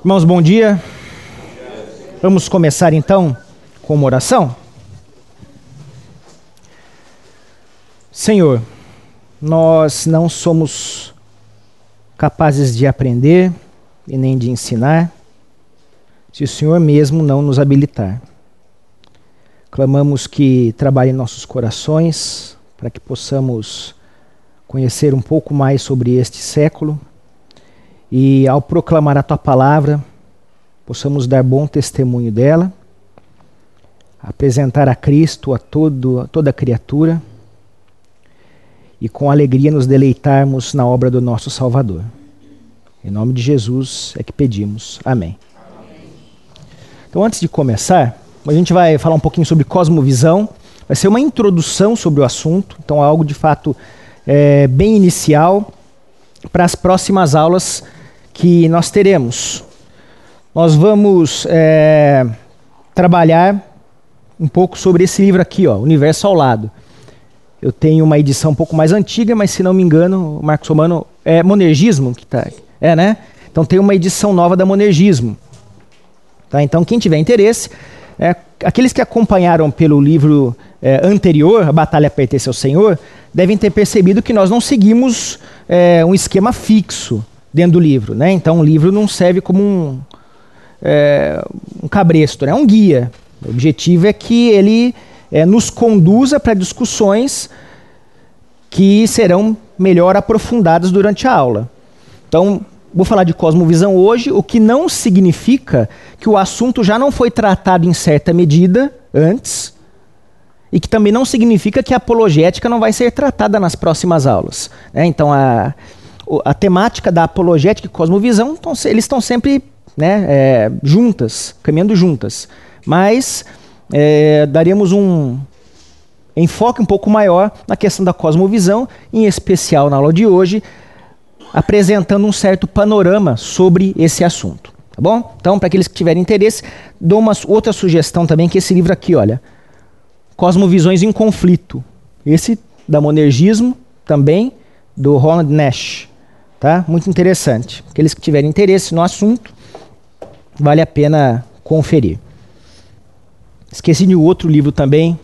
Irmãos, bom dia. Vamos começar então com uma oração? Senhor, nós não somos capazes de aprender e nem de ensinar se o Senhor mesmo não nos habilitar. Clamamos que trabalhe em nossos corações para que possamos conhecer um pouco mais sobre este século e ao proclamar a tua palavra, possamos dar bom testemunho dela, apresentar a Cristo a, todo, a toda criatura e com alegria nos deleitarmos na obra do nosso Salvador. Em nome de Jesus é que pedimos. Amém. Então, antes de começar, a gente vai falar um pouquinho sobre cosmovisão. Vai ser uma introdução sobre o assunto, então algo de fato é, bem inicial para as próximas aulas que nós teremos. Nós vamos é, trabalhar um pouco sobre esse livro aqui, ó, Universo ao Lado. Eu tenho uma edição um pouco mais antiga, mas se não me engano, o Marcos Romano é Monergismo que tá, é, né? Então tem uma edição nova da Monergismo. Tá? Então quem tiver interesse, é, aqueles que acompanharam pelo livro é, anterior, A Batalha Pertence ao Senhor, devem ter percebido que nós não seguimos é, um esquema fixo dentro do livro. Né? Então o livro não serve como um, é, um cabresto, é né? um guia. O objetivo é que ele é, nos conduza para discussões que serão melhor aprofundadas durante a aula. Então, vou falar de cosmovisão hoje, o que não significa que o assunto já não foi tratado em certa medida antes, e que também não significa que a apologética não vai ser tratada nas próximas aulas. Né? Então, a, a temática da apologética e cosmovisão, então, eles estão sempre né, é, juntas, caminhando juntas. Mas é, daríamos um enfoque um pouco maior na questão da cosmovisão, em especial na aula de hoje, apresentando um certo panorama sobre esse assunto. Tá bom? Então, para aqueles que tiverem interesse, dou uma outra sugestão também, que esse livro aqui, olha. Cosmovisões em Conflito. Esse da Monergismo, também, do Ronald Nash. Tá? Muito interessante. Aqueles que tiverem interesse no assunto, vale a pena conferir. Esqueci de outro livro também,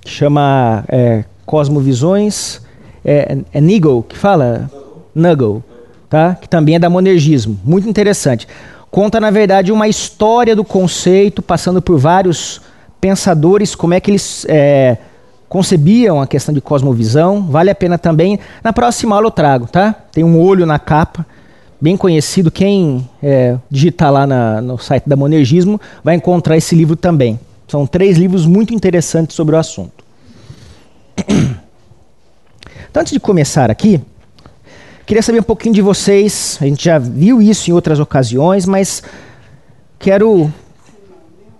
que chama é, Cosmovisões. É, é Nigel que fala? Nuggle, tá? que também é da monergismo. Muito interessante. Conta, na verdade, uma história do conceito, passando por vários pensadores, como é que eles é, concebiam a questão de cosmovisão. Vale a pena também. Na próxima aula eu trago, tá? Tem um olho na capa, bem conhecido. Quem é, digitar lá na, no site da Monergismo vai encontrar esse livro também. São três livros muito interessantes sobre o assunto. Então, antes de começar aqui, queria saber um pouquinho de vocês. A gente já viu isso em outras ocasiões, mas quero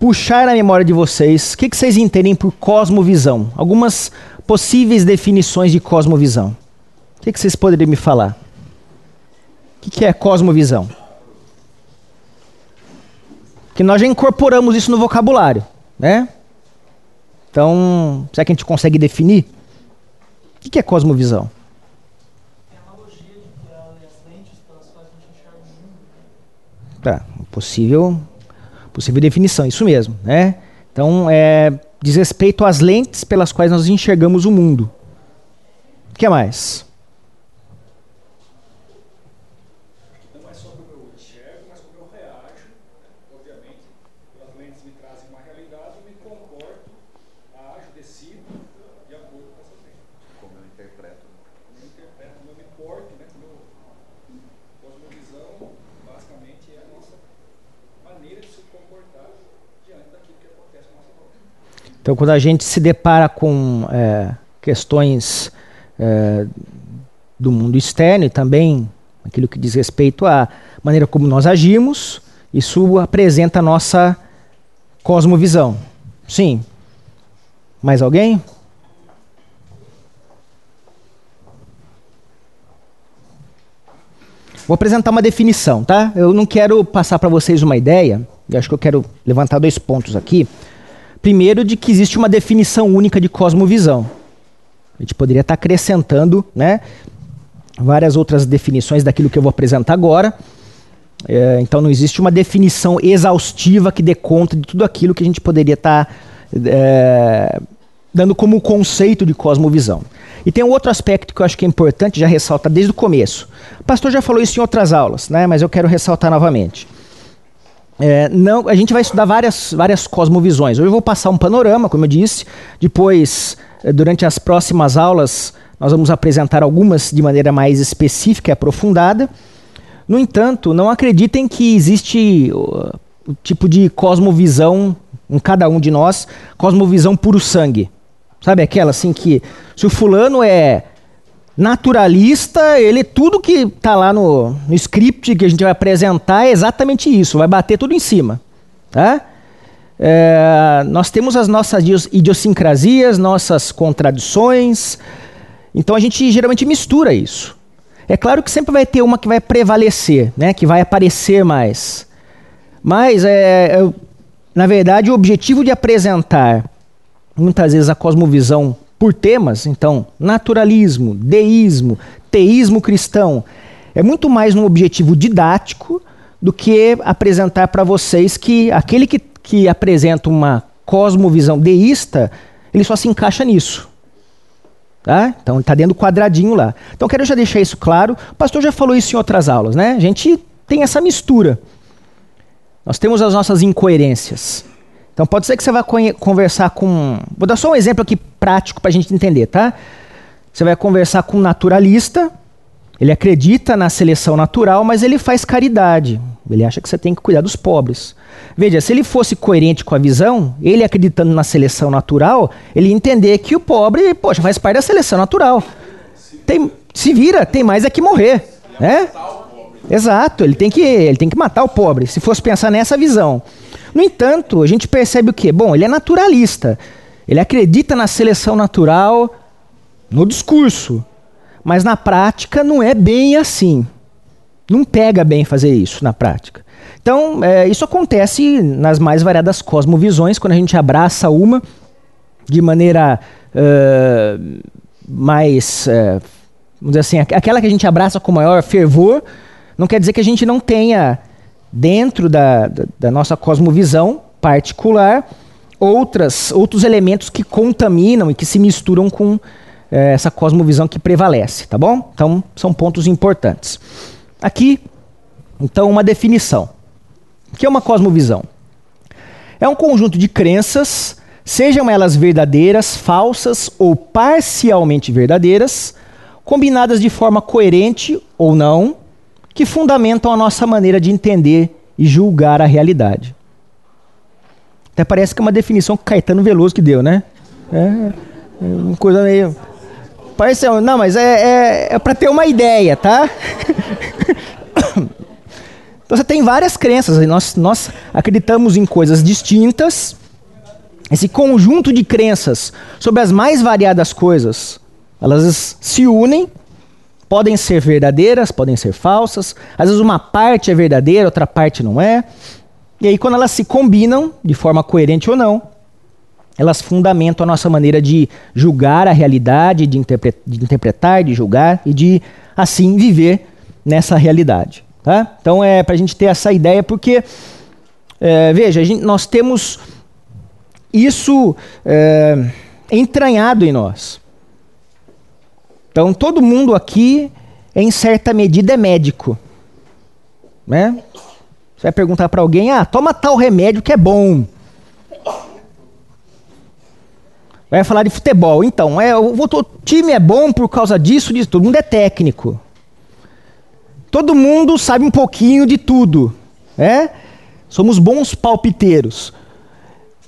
puxar na memória de vocês, o que, que vocês entendem por cosmovisão? Algumas possíveis definições de cosmovisão. O que, que vocês poderiam me falar? O que, que é cosmovisão? Que nós já incorporamos isso no vocabulário, né? Então, será que a gente consegue definir? O que, é cosmovisão? É de pelas quais a gente. Tá, possível possível definição, isso mesmo, né? Então, é, diz respeito às lentes pelas quais nós enxergamos o mundo. O que mais? Não é só como eu enxergo, mas como eu reajo. Obviamente, as lentes me trazem uma realidade, eu me comporto, ajo, decido de acordo com essas lentes. Como eu interpreto. Como eu interpreto, como eu me porto, né? Como eu, cosmovisão, basicamente, é a nossa maneira de se então, quando a gente se depara com é, questões é, do mundo externo e também aquilo que diz respeito à maneira como nós agimos, isso apresenta a nossa cosmovisão. Sim. Mais alguém? Vou apresentar uma definição, tá? Eu não quero passar para vocês uma ideia, eu acho que eu quero levantar dois pontos aqui. Primeiro, de que existe uma definição única de cosmovisão. A gente poderia estar acrescentando né, várias outras definições daquilo que eu vou apresentar agora. É, então não existe uma definição exaustiva que dê conta de tudo aquilo que a gente poderia estar é, dando como conceito de cosmovisão. E tem um outro aspecto que eu acho que é importante, já ressalta desde o começo. O pastor já falou isso em outras aulas, né, mas eu quero ressaltar novamente. É, não, a gente vai estudar várias, várias cosmovisões. Hoje eu vou passar um panorama, como eu disse. Depois, é, durante as próximas aulas, nós vamos apresentar algumas de maneira mais específica e aprofundada. No entanto, não acreditem que existe o, o tipo de cosmovisão em cada um de nós, cosmovisão puro sangue. Sabe aquela assim que se o fulano é naturalista, ele tudo que está lá no, no script que a gente vai apresentar é exatamente isso, vai bater tudo em cima, tá? É, nós temos as nossas idiosincrasias, nossas contradições, então a gente geralmente mistura isso. É claro que sempre vai ter uma que vai prevalecer, né, que vai aparecer mais. Mas, é, na verdade, o objetivo de apresentar muitas vezes a cosmovisão por temas, então, naturalismo, deísmo, teísmo cristão, é muito mais um objetivo didático do que apresentar para vocês que aquele que, que apresenta uma cosmovisão deísta, ele só se encaixa nisso. Tá? Então está dentro do quadradinho lá. Então quero já deixar isso claro. O pastor já falou isso em outras aulas, né? A gente tem essa mistura. Nós temos as nossas incoerências. Então pode ser que você vá conversar com. Vou dar só um exemplo aqui prático para a gente entender, tá? Você vai conversar com um naturalista, ele acredita na seleção natural, mas ele faz caridade. Ele acha que você tem que cuidar dos pobres. Veja, se ele fosse coerente com a visão, ele acreditando na seleção natural, ele ia entender que o pobre, poxa, faz parte da seleção natural. Tem, se vira, tem mais é que morrer, né? Exato, ele tem que, ele tem que matar o pobre. Se fosse pensar nessa visão. No entanto, a gente percebe o quê? Bom, ele é naturalista. Ele acredita na seleção natural no discurso, mas na prática não é bem assim. Não pega bem fazer isso na prática. Então, é, isso acontece nas mais variadas cosmovisões, quando a gente abraça uma de maneira uh, mais. Uh, vamos dizer assim, aquela que a gente abraça com maior fervor, não quer dizer que a gente não tenha dentro da, da, da nossa cosmovisão particular outras, outros elementos que contaminam e que se misturam com é, essa cosmovisão que prevalece, tá bom? Então, são pontos importantes. Aqui, então, uma definição. O que é uma cosmovisão? É um conjunto de crenças, sejam elas verdadeiras, falsas ou parcialmente verdadeiras, combinadas de forma coerente ou não, que fundamentam a nossa maneira de entender e julgar a realidade. Até parece que é uma definição que Caetano Veloso que deu, né? É, é uma coisa meio. Parece, não, mas é, é, é para ter uma ideia, tá? então você tem várias crenças, nós, nós acreditamos em coisas distintas. Esse conjunto de crenças sobre as mais variadas coisas, elas se unem podem ser verdadeiras, podem ser falsas. Às vezes uma parte é verdadeira, outra parte não é. E aí, quando elas se combinam, de forma coerente ou não, elas fundamentam a nossa maneira de julgar a realidade, de, interpre de interpretar, de julgar e de, assim, viver nessa realidade. Tá? Então, é para a gente ter essa ideia, porque, é, veja, gente, nós temos isso é, entranhado em nós. Então todo mundo aqui, em certa medida, é médico. Né? Você vai perguntar para alguém, ah, toma tal remédio que é bom. Vai falar de futebol. Então, é, o, o time é bom por causa disso, disso. Todo mundo é técnico. Todo mundo sabe um pouquinho de tudo. É? Somos bons palpiteiros.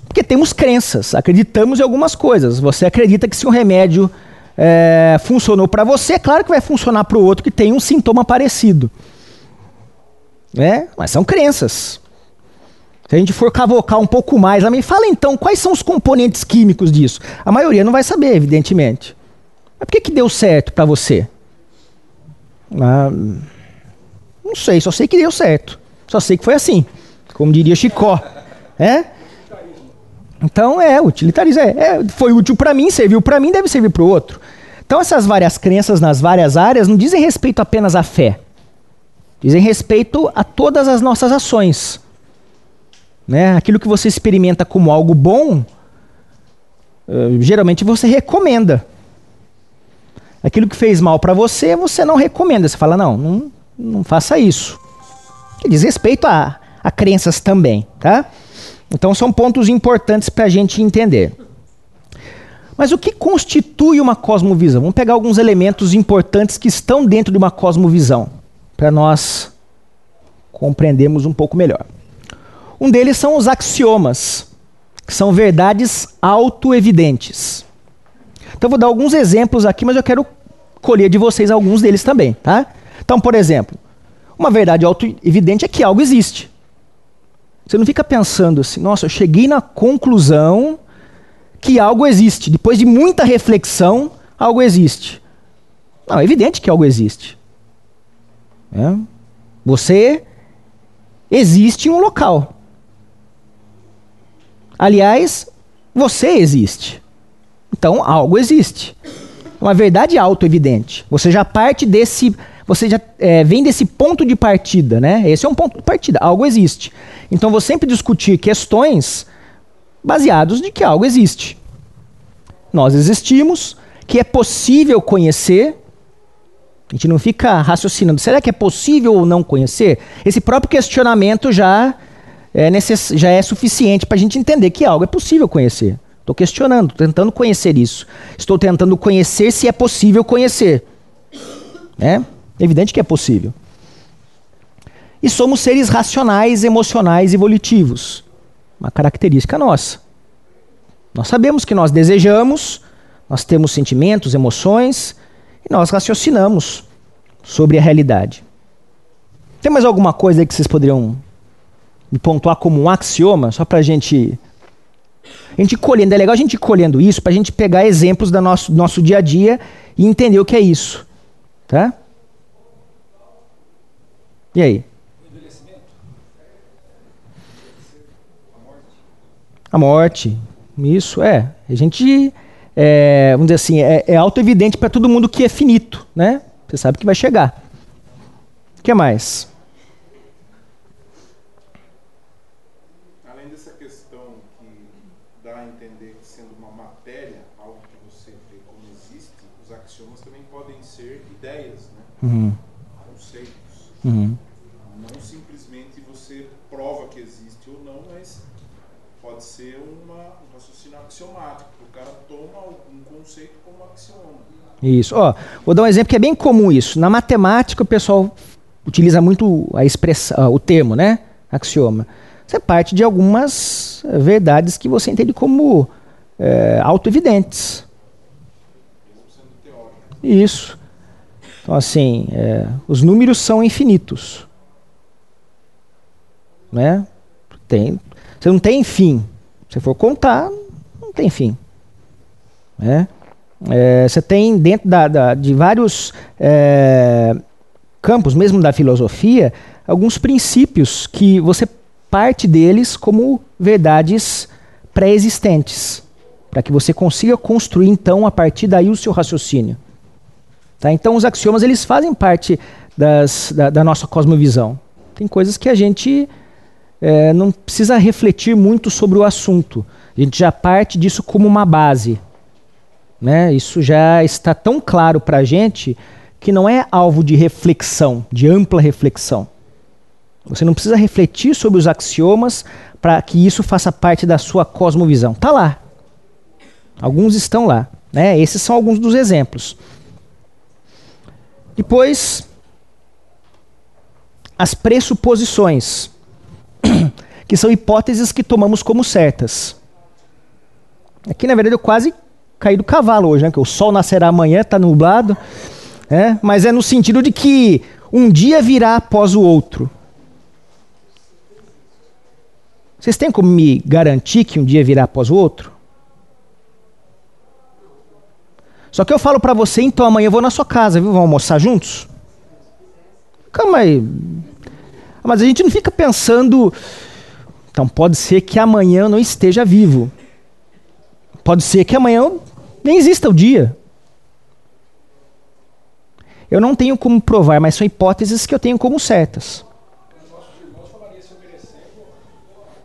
Porque temos crenças, acreditamos em algumas coisas. Você acredita que se um remédio é, funcionou para você, claro que vai funcionar para o outro que tem um sintoma parecido. Né? Mas são crenças. Se a gente for cavocar um pouco mais, me fala então quais são os componentes químicos disso. A maioria não vai saber, evidentemente. Mas por que, que deu certo para você? Ah, não sei, só sei que deu certo. Só sei que foi assim. Como diria Chicó. É? Então é, utilitarismo é, é foi útil para mim, serviu para mim, deve servir para o outro. Então essas várias crenças nas várias áreas não dizem respeito apenas à fé. Dizem respeito a todas as nossas ações. Né? Aquilo que você experimenta como algo bom, uh, geralmente você recomenda. Aquilo que fez mal para você, você não recomenda. Você fala, não, não, não faça isso. Diz respeito a, a crenças também, tá? Então são pontos importantes para a gente entender. Mas o que constitui uma cosmovisão? Vamos pegar alguns elementos importantes que estão dentro de uma cosmovisão, para nós compreendermos um pouco melhor. Um deles são os axiomas, que são verdades autoevidentes. Então vou dar alguns exemplos aqui, mas eu quero colher de vocês alguns deles também, tá? Então, por exemplo, uma verdade autoevidente é que algo existe. Você não fica pensando assim, nossa, eu cheguei na conclusão que algo existe. Depois de muita reflexão, algo existe. Não, é evidente que algo existe. É? Você existe em um local. Aliás, você existe. Então, algo existe. Uma verdade auto-evidente. Você já parte desse. Você já é, vem desse ponto de partida, né? Esse é um ponto de partida. Algo existe. Então, vou sempre discutir questões baseados de que algo existe. Nós existimos, que é possível conhecer. A gente não fica raciocinando, será que é possível ou não conhecer? Esse próprio questionamento já é, necess... já é suficiente para a gente entender que algo é possível conhecer. Estou questionando, tentando conhecer isso. Estou tentando conhecer se é possível conhecer. É evidente que é possível. E somos seres racionais, emocionais e volitivos. Uma característica nossa. Nós sabemos que nós desejamos, nós temos sentimentos, emoções e nós raciocinamos sobre a realidade. Tem mais alguma coisa aí que vocês poderiam me pontuar como um axioma, só para a gente. A gente colhendo, é legal a gente colhendo isso para a gente pegar exemplos do nosso, do nosso dia a dia e entender o que é isso. Tá? E aí? A morte. Isso, é. A gente, é, vamos dizer assim, é, é auto-evidente para todo mundo que é finito, né? Você sabe que vai chegar. O que mais? Além dessa questão que dá a entender que sendo uma matéria, algo que você vê como existe, os axiomas também podem ser ideias, né? Uhum. conceitos. Uhum. Não simplesmente você prova que existe ou não, mas pode ser uma, um raciocínio axiomático. O cara toma um conceito como axioma. Isso. Ó, vou dar um exemplo que é bem comum isso. Na matemática o pessoal utiliza muito a expressão, o termo, né? Axioma. Você parte de algumas verdades que você entende como é, auto-evidentes. Isso. Então, assim, é, os números são infinitos. Né? Tem, você não tem fim. Se for contar, não tem fim. Né? É, você tem dentro da, da, de vários é, campos, mesmo da filosofia, alguns princípios que você parte deles como verdades pré-existentes, para que você consiga construir então a partir daí o seu raciocínio. Tá? Então os axiomas eles fazem parte das, da, da nossa cosmovisão. Tem coisas que a gente é, não precisa refletir muito sobre o assunto. A gente já parte disso como uma base. Né? Isso já está tão claro para a gente que não é alvo de reflexão, de ampla reflexão. Você não precisa refletir sobre os axiomas para que isso faça parte da sua cosmovisão. Está lá. Alguns estão lá. Né? Esses são alguns dos exemplos. Depois, as pressuposições, que são hipóteses que tomamos como certas. Aqui, na verdade, eu quase caí do cavalo hoje, né? Que o sol nascerá amanhã, está nublado. É? Mas é no sentido de que um dia virá após o outro. Vocês têm como me garantir que um dia virá após o outro? Só que eu falo para você, então amanhã eu vou na sua casa, viu? Vamos almoçar juntos? Calma aí. Mas a gente não fica pensando. Então pode ser que amanhã eu não esteja vivo. Pode ser que amanhã nem exista o dia. Eu não tenho como provar, mas são hipóteses que eu tenho como certas.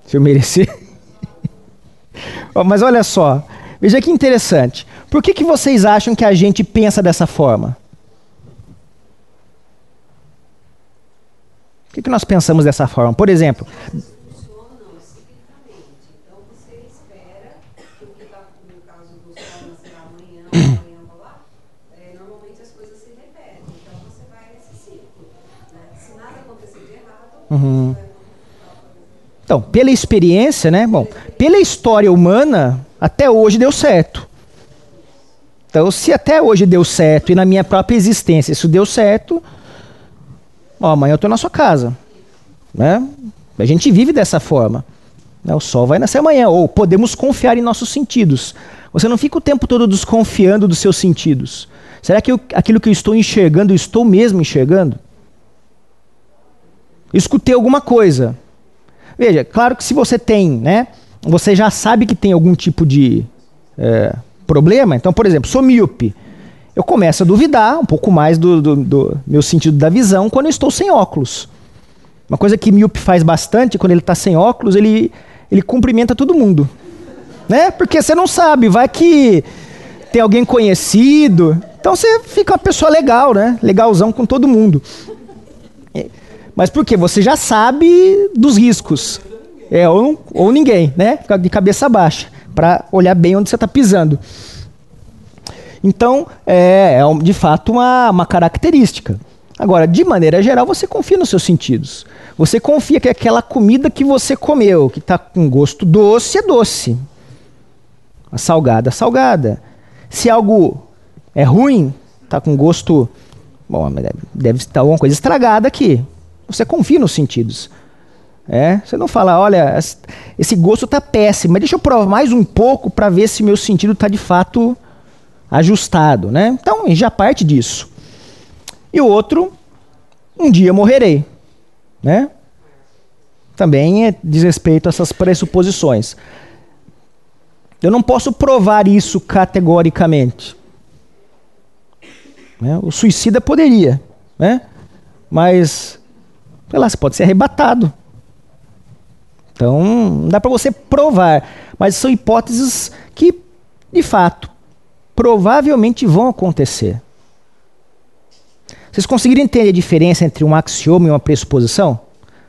Se eu merecer. mas olha só, veja que interessante. Por que, que vocês acham que a gente pensa dessa forma? Por que, que nós pensamos dessa forma? Por exemplo, Uhum. Então, pela experiência, né? Bom, pela história humana, até hoje deu certo. Então, se até hoje deu certo e na minha própria existência isso deu certo, ó, amanhã eu estou na sua casa. Né? A gente vive dessa forma. Né? O sol vai nascer amanhã. Ou podemos confiar em nossos sentidos. Você não fica o tempo todo desconfiando dos seus sentidos. Será que eu, aquilo que eu estou enxergando, eu estou mesmo enxergando? escutei alguma coisa. Veja, claro que se você tem, né? Você já sabe que tem algum tipo de é, problema. Então, por exemplo, sou míope. Eu começo a duvidar um pouco mais do, do, do, meu sentido da visão quando eu estou sem óculos. Uma coisa que míope faz bastante, quando ele está sem óculos, ele, ele cumprimenta todo mundo. Né? Porque você não sabe, vai que tem alguém conhecido. Então você fica uma pessoa legal, né? Legalzão com todo mundo. Mas por quê? Você já sabe dos riscos. É, ou, ou ninguém, né? Fica de cabeça baixa, para olhar bem onde você está pisando. Então, é, é de fato uma, uma característica. Agora, de maneira geral, você confia nos seus sentidos. Você confia que aquela comida que você comeu, que está com gosto doce, é doce. A salgada, salgada. Se algo é ruim, está com gosto. Bom, deve estar alguma coisa estragada aqui. Você confia nos sentidos. É? Você não fala, olha, esse gosto está péssimo, mas deixa eu provar mais um pouco para ver se meu sentido está de fato ajustado. Né? Então, já parte disso. E o outro, um dia morrerei. Né? Também é, diz respeito a essas pressuposições. Eu não posso provar isso categoricamente. Né? O suicida poderia, né? mas sei lá, você pode ser arrebatado. Então, não dá para você provar, mas são hipóteses que, de fato, provavelmente vão acontecer. Vocês conseguiram entender a diferença entre um axioma e uma pressuposição?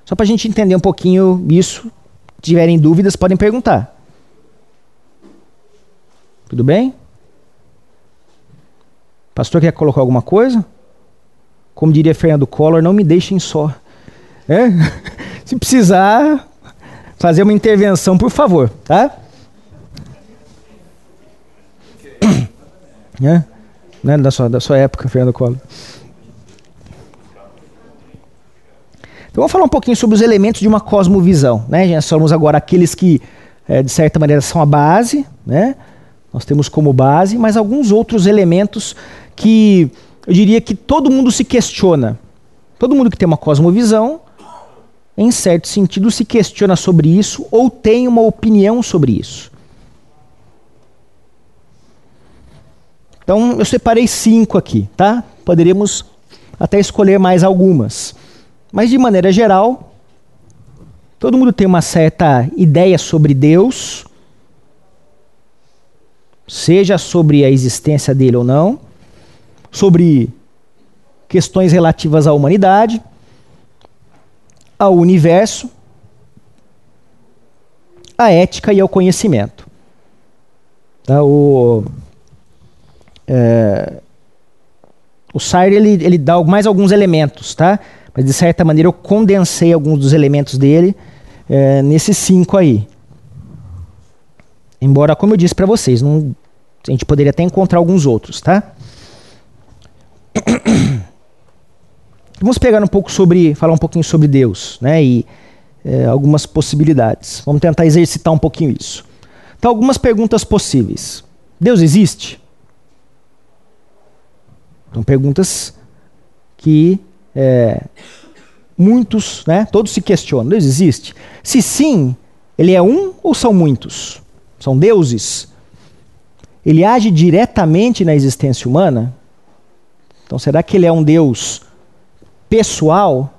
Só para a gente entender um pouquinho isso. Se tiverem dúvidas, podem perguntar. Tudo bem? Pastor quer colocar alguma coisa? Como diria Fernando Collor, não me deixem só. É? Se precisar fazer uma intervenção, por favor, tá? É? Né? Da, sua, da sua época, Fernando Collor. Então vamos falar um pouquinho sobre os elementos de uma cosmovisão. Né? Somos agora aqueles que, é, de certa maneira, são a base, né? Nós temos como base, mas alguns outros elementos que eu diria que todo mundo se questiona. Todo mundo que tem uma cosmovisão em certo sentido, se questiona sobre isso ou tem uma opinião sobre isso. Então, eu separei cinco aqui, tá? Poderíamos até escolher mais algumas. Mas, de maneira geral, todo mundo tem uma certa ideia sobre Deus, seja sobre a existência dele ou não, sobre questões relativas à humanidade, ao universo, à ética e ao conhecimento. Tá? O, é, o Sayer ele, ele dá mais alguns elementos, tá? mas de certa maneira eu condensei alguns dos elementos dele é, nesses cinco aí. Embora, como eu disse para vocês, não, a gente poderia até encontrar alguns outros, tá? Vamos pegar um pouco sobre, falar um pouquinho sobre Deus, né? E é, algumas possibilidades. Vamos tentar exercitar um pouquinho isso. Então, algumas perguntas possíveis. Deus existe? São perguntas que é, muitos, né? Todos se questionam. Deus existe? Se sim, ele é um ou são muitos? São deuses? Ele age diretamente na existência humana? Então, será que ele é um Deus pessoal?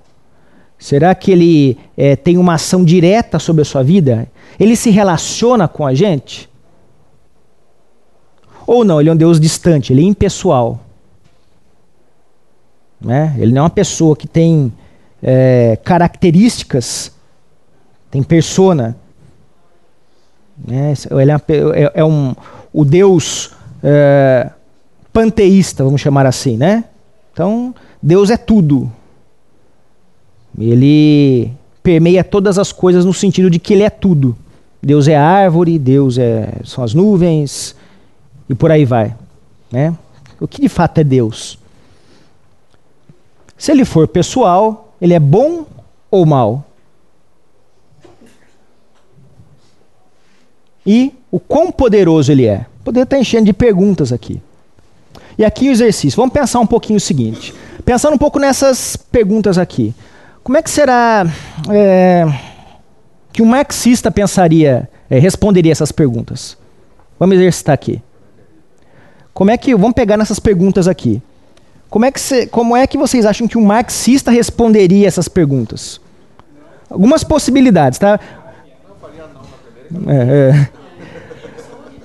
Será que ele é, tem uma ação direta sobre a sua vida? Ele se relaciona com a gente? Ou não, ele é um Deus distante, ele é impessoal. Né? Ele não é uma pessoa que tem é, características, tem persona. Né? Ele é, uma, é, é um, o Deus é, panteísta, vamos chamar assim. Né? Então, Deus é tudo. Ele permeia todas as coisas no sentido de que ele é tudo. Deus é árvore, Deus é, são as nuvens e por aí vai. Né? O que de fato é Deus? Se ele for pessoal, ele é bom ou mal? E o quão poderoso ele é? Poder estar enchendo de perguntas aqui. E aqui o exercício. Vamos pensar um pouquinho o seguinte. Pensando um pouco nessas perguntas aqui. Como é que será é, que um marxista pensaria, é, responderia essas perguntas? Vamos exercitar aqui. Como é que vamos pegar nessas perguntas aqui? Como é que, cê, como é que vocês acham que um marxista responderia essas perguntas? Algumas possibilidades, tá? É, é.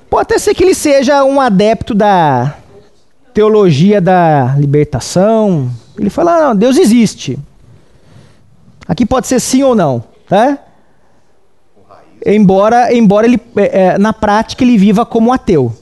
Pode até ser que ele seja um adepto da teologia da libertação. Ele fala: ah, não, Deus existe. Aqui pode ser sim ou não, tá? Embora, embora ele, é, é, na prática, ele viva como ateu.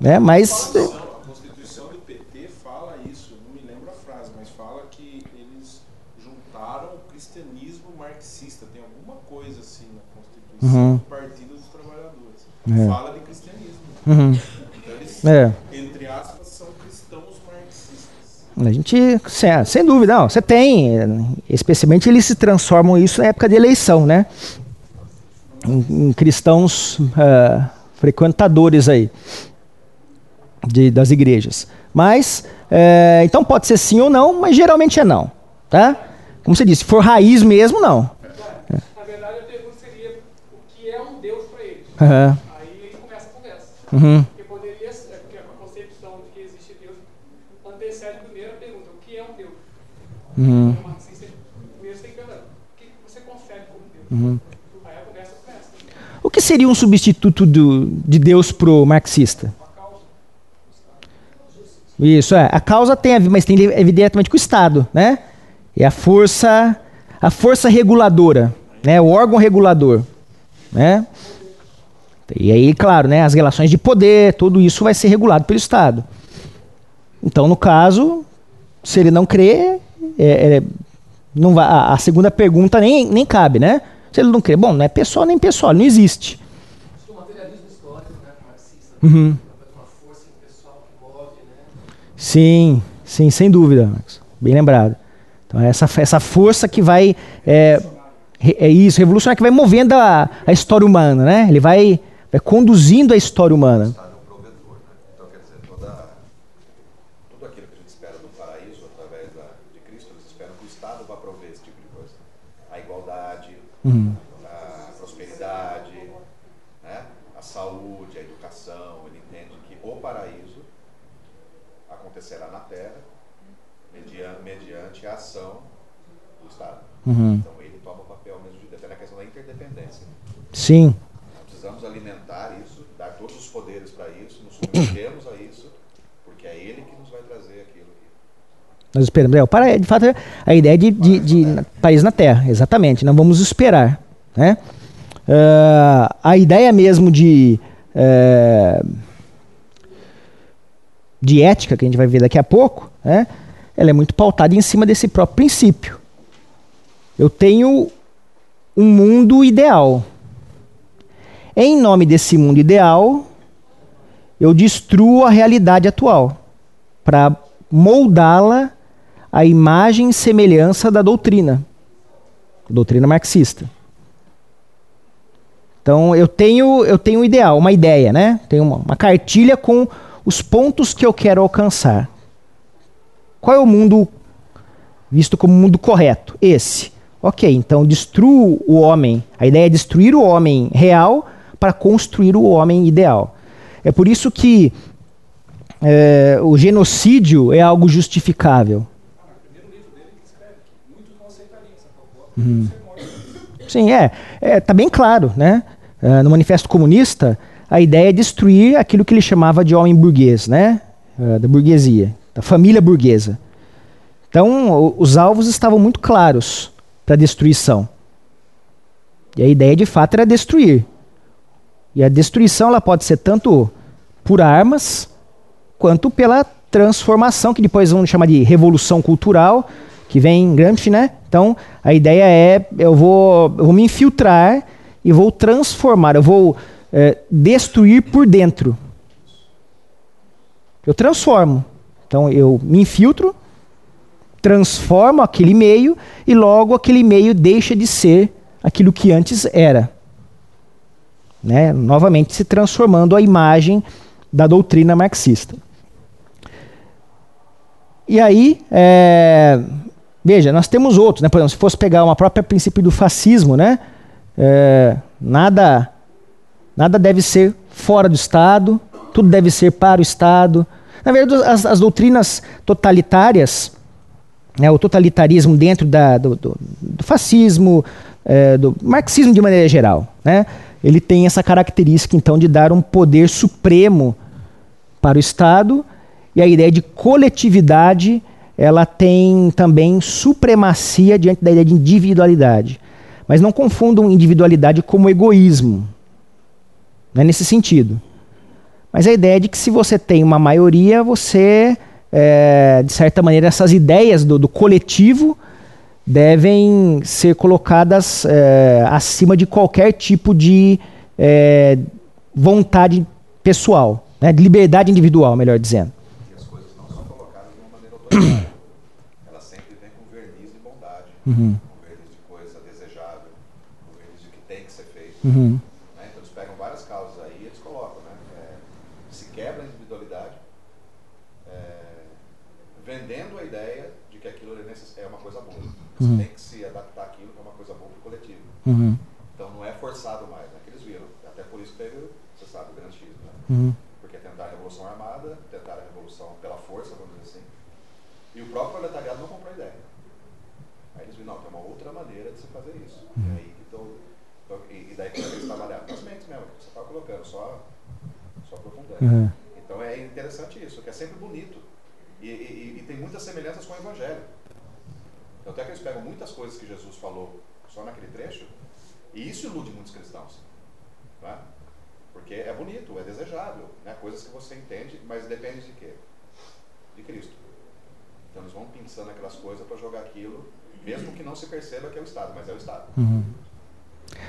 Né? Mas. A Constituição do PT fala isso, não me lembro a frase, mas fala que eles juntaram o cristianismo marxista. Tem alguma coisa assim na Constituição Uhum. do Partido dos Trabalhadores. É. Fala de cristianismo. Uhum. Então eles, É. entre aspas, são cristãos marxistas. A gente, sem, sem dúvida, não, você tem, especialmente eles se transformam isso na época de eleição, né? Em, em cristãos ah, frequentadores aí de- das igrejas. Mas, eh, então pode ser sim ou não, mas geralmente é não, tá? Como você disse, se for raiz mesmo, não. Na verdade, a pergunta seria o que é um Deus para eles. Aham, Aí ele começa a conversa. Uhum, Porque poderia ser, é porque a concepção de que existe Deus antecede a primeira pergunta: o que é um Deus? uhum, O marxista primeiro você tem que perguntar: o que você concebe como Deus? uhum. Aí a conversa começa. O que seria um substituto do- de Deus pro marxista? Isso, é. A causa tem a ver, mas tem evidentemente com o Estado, né? É a força, a força reguladora, né? O órgão regulador, né? E aí, claro, né? As relações de poder, tudo isso vai ser regulado pelo Estado. Então, no caso, se ele não crê, é- é- não vai, a, a segunda pergunta nem, nem cabe, né? Se ele não crê, bom, não é pessoal nem pessoal, não existe. O materialismo histórico, né, marxista, Uhum. Sim, sim, sem dúvida, Max. Bem lembrado. Então, é essa, essa força que vai. É, é isso, revolucionária, que vai movendo a, a história humana, né? Ele vai, vai conduzindo a história humana. Estado é um provedor, né? Então, quer dizer, toda, tudo aquilo que a gente espera do paraíso através da, de Cristo, eles esperam que o Estado vá prover esse tipo de coisa. A igualdade, Uhum. a prosperidade, né? a saúde, a educação. Ele entende que o paraíso acontecerá na Terra mediante, mediante a ação do Estado. Uhum. Então, ele toma o papel mesmo de até na questão da interdependência. Sim, Nós precisamos alimentar isso, dar todos os poderes para isso, nos submetemos a isso, porque é Ele que nos vai trazer aquilo. que- nós esperamos. É, para, de fato, a ideia de, de, de na- país na Terra, exatamente. Não vamos esperar. Né? Ah, a ideia mesmo de. eh, de ética, que a gente vai ver daqui a pouco, né? ela é muito pautada em cima desse próprio princípio. Eu tenho um mundo ideal. Em nome desse mundo ideal, eu destruo a realidade atual para moldá-la à imagem e semelhança da doutrina, doutrina marxista. Então eu tenho eu tenho um ideal, uma ideia, né? Tenho uma, uma cartilha com os pontos que eu quero alcançar. Qual é o mundo visto como mundo correto? Esse. Ok, então destruo o homem. A ideia é destruir o homem real para construir o homem ideal. É por isso que é, o genocídio é algo justificável. Uhum. Sim, é. é. Tá bem claro, né? Uh, no Manifesto Comunista, a ideia é destruir aquilo que ele chamava de homem burguês, né? Uh, da burguesia, da família burguesa. Então, o, os alvos estavam muito claros para destruição. E a ideia, de fato, era destruir. E a destruição ela pode ser tanto por armas, quanto pela transformação, que depois vamos chamar de revolução cultural, que vem em Gramsci, né? Então, a ideia é, eu vou, eu vou me infiltrar e vou transformar, eu vou é, destruir por dentro. Eu transformo. Então, eu me infiltro, transformo aquele meio e logo aquele meio deixa de ser aquilo que antes era. Né? Novamente se transformando a imagem da doutrina marxista. E aí, é, veja, nós temos outros, né? Por exemplo, se fosse pegar uma própria princípio do fascismo, né? É, nada, nada deve ser fora do Estado, tudo deve ser para o Estado. Na verdade, as, as doutrinas totalitárias, né, o totalitarismo dentro da, do, do, do fascismo, é, do marxismo de maneira geral, né, ele tem essa característica, então, de dar um poder supremo para o Estado e a ideia de coletividade, ela tem também supremacia diante da ideia de individualidade. Mas não confundam individualidade como egoísmo. Não é nesse sentido. Mas a ideia é de que se você tem uma maioria, você, é, de certa maneira, essas ideias do, do coletivo devem ser colocadas é, acima de qualquer tipo de é, vontade pessoal, né, de liberdade individual, melhor dizendo. ela sempre vem com verniz de bondade, Uhum. com de coisa desejável, com verniz de que tem que ser feito. Uhum. Né? Então eles pegam várias causas aí e eles colocam, né? É, se quebra a individualidade, é, vendendo a ideia de que aquilo é é uma coisa boa. Você Uhum. tem que se adaptar àquilo que é uma coisa boa para o coletivo. Uhum. Então não é forçado mais, né? Que eles viram. Até por isso teve, você sabe, o grande X, né? Uhum. Porque tentaram a revolução armada, tentaram a revolução pela força, vamos dizer assim. E o próprio proletariado não comprou a ideia. Aí eles viram, não, tem uma outra maneira de se fazer isso. E, aí, então, então, e, e daí como é que eles trabalharam? Nas mentes mesmo, que você estava colocando, só, só aprofundando. Uhum. Então é interessante isso, que é sempre bonito. E, e- e tem muitas semelhanças com o Evangelho. Então até que eles pegam muitas coisas que Jesus falou só naquele trecho, e isso ilude muitos cristãos. Não é? Porque é bonito, é desejável, né? coisas que você entende, mas depende de quê? De Cristo. Então eles vão pensando aquelas coisas para jogar aquilo, mesmo que não se perceba que é o Estado, mas é o Estado.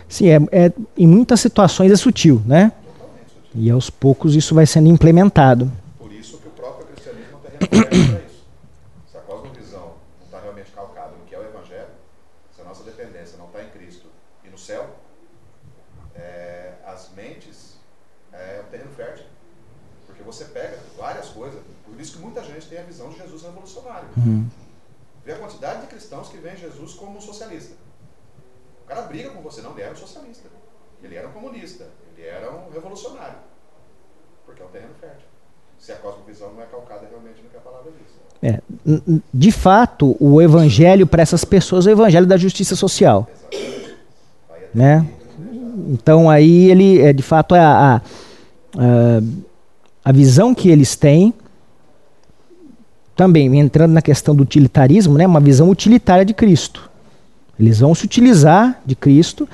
Sim, é, é- em muitas situações é sutil, né? E aos poucos isso vai sendo implementado. Por isso que o próprio cristianismo é um terreno fértil para isso. Se a cosmovisão não está realmente calcada no que é o Evangelho, se a nossa dependência não está em Cristo e no céu, é, as mentes é um terreno fértil. Porque você pega várias coisas, por isso que muita gente tem a visão de Jesus revolucionário. Vê a quantidade de cristãos que veem Jesus como um socialista. O cara briga com você, não, ele era um socialista. Ele era um comunista, ele era um revolucionário. Porque é um terreno fértil. Se a cosmovisão não é calcada realmente no que a palavra diz. É, de fato, o evangelho para essas pessoas é o evangelho da justiça social. Né? Então aí ele, é, de fato, é a, a, a, a visão que eles têm, também entrando na questão do utilitarismo, né, uma visão utilitária de Cristo. Eles vão se utilizar de Cristo.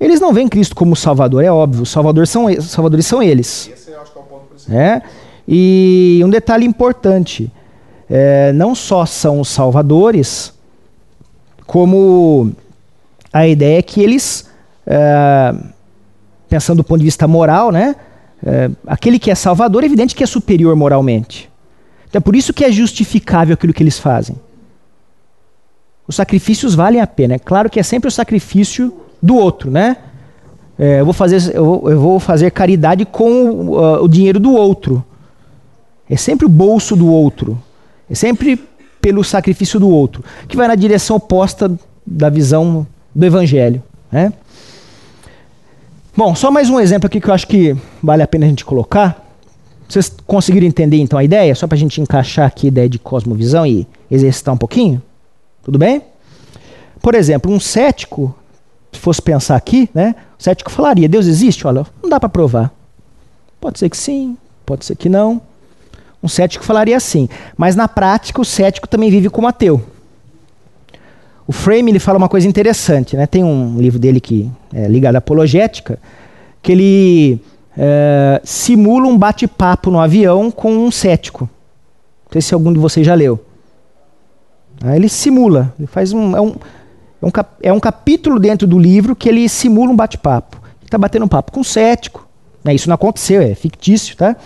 Eles não veem Cristo como Salvador, é óbvio. Os Salvadores são, salvadores são eles. Esse eu acho que é o ponto principal. É? E um detalhe importante: é, não só são os salvadores, como a ideia é que eles, é, pensando do ponto de vista moral, né, é, aquele que é salvador é evidente que é superior moralmente. Então é por isso que é justificável aquilo que eles fazem. Os sacrifícios valem a pena. É claro que é sempre o sacrifício do outro, né? É, eu, vou fazer, eu, vou, eu vou fazer caridade com uh, o dinheiro do outro. É sempre o bolso do outro. É sempre pelo sacrifício do outro, que vai na direção oposta da visão do evangelho. Né? Bom, só mais um exemplo aqui que eu acho que vale a pena a gente colocar, Vocês conseguiram entender então a ideia? Só para a gente encaixar aqui a ideia de cosmovisão e exercitar um pouquinho? Tudo bem? Por exemplo, um cético, se fosse pensar aqui, né? O cético falaria: Deus existe? Olha, não dá para provar. Pode ser que sim, pode ser que não. Um cético falaria assim. Mas na prática, o cético também vive como ateu. O Frame ele fala uma coisa interessante, né? Tem um livro dele que é ligado à apologética, que ele é, simula um bate-papo no avião com um cético. Não sei se algum de vocês já leu. Aí ele simula, ele faz um é, um, é um, cap, é um capítulo dentro do livro que ele simula um bate-papo. Ele está batendo um papo com um cético. Né? Isso não aconteceu, é fictício, tá?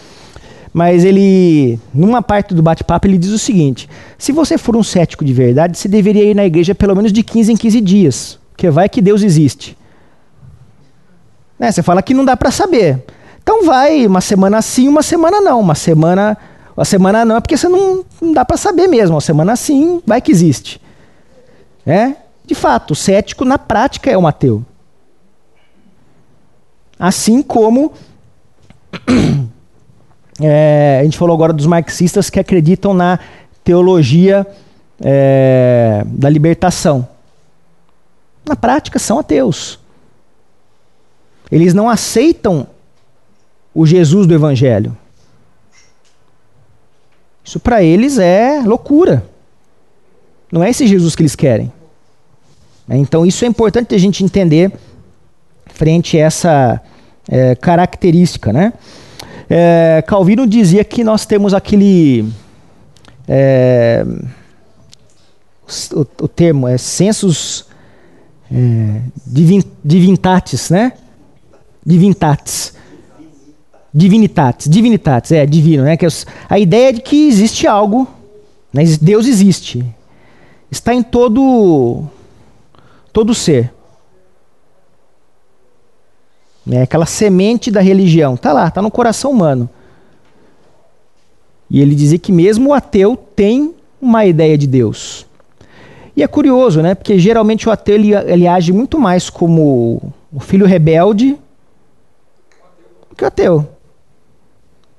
Mas ele, numa parte do bate-papo, ele diz o seguinte: se você for um cético de verdade, você deveria ir na igreja pelo menos de 15 em 15 dias, porque vai que Deus existe. Né? Você fala que não dá para saber. Então vai uma semana sim, uma semana não. Uma semana, uma semana não é porque você não, não dá para saber mesmo. Uma semana sim, vai que existe. É? De fato, o cético na prática é um ateu. Assim como é, a gente falou agora dos marxistas que acreditam na teologia é, da libertação. Na prática, são ateus. Eles não aceitam o Jesus do Evangelho. Isso para eles é loucura. Não é esse Jesus que eles querem. Então, isso é importante a gente entender frente a essa é, característica, né? É, Calvino dizia que nós temos aquele. É, o, o, termo é sensus é, divin, divintatis, né? Divintatis. Divinitatis, divinitatis, é divino, né? Que é a ideia de que existe algo, né? Deus existe, está em todo todo ser. Né? Aquela semente da religião. Está lá, está no coração humano. E ele dizia que mesmo o ateu tem uma ideia de Deus. E é curioso, né? Porque geralmente o ateu ele, ele age muito mais como o filho rebelde que o ateu.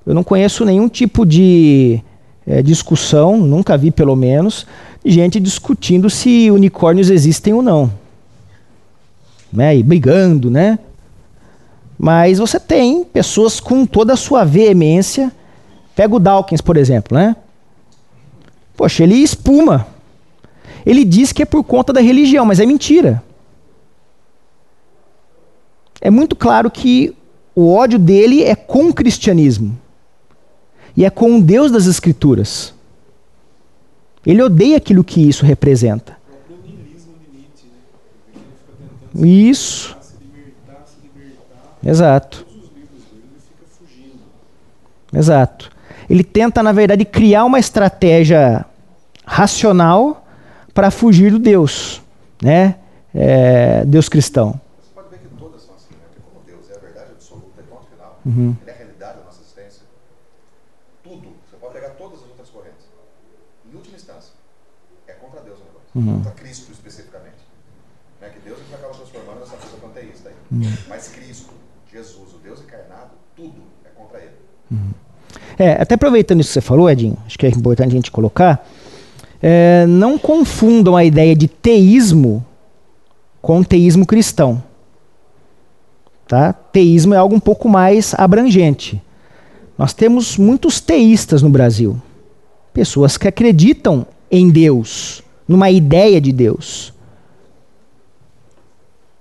Eu não conheço nenhum tipo de é, discussão, nunca vi pelo menos, gente discutindo se unicórnios existem ou não. Né? E brigando, né? Mas você tem pessoas com toda a sua veemência. Pega o Dawkins, por exemplo, né? Poxa, ele espuma. Ele diz que é por conta da religião, mas é mentira. É muito claro que o ódio dele é com o cristianismo. E é com o Deus das Escrituras. Ele odeia aquilo que isso representa. Isso. Exato. Exato. Ele tenta, na verdade, criar uma estratégia racional para fugir do Deus, né? É, Deus cristão. Você pode ver que todas são assim, né? Porque como Deus é a verdade absoluta, é ponto final, Uhum. ele é a realidade da nossa existência, tudo, você pode pegar todas as outras correntes. Em última instância, é contra Deus o negócio. Uhum. Contra Cristo especificamente. Né? Que Deus é que acaba transformando nessa coisa panteísta aí. Uhum. Mas Cristo, Jesus, o Deus encarnado, tudo é contra ele. É, até aproveitando isso que você falou, Edinho, acho que é importante a gente colocar. é, não confundam a ideia de teísmo com teísmo cristão. Tá? Teísmo é algo um pouco mais abrangente. Nós temos muitos teístas no Brasil. Pessoas que acreditam em Deus, numa ideia de Deus.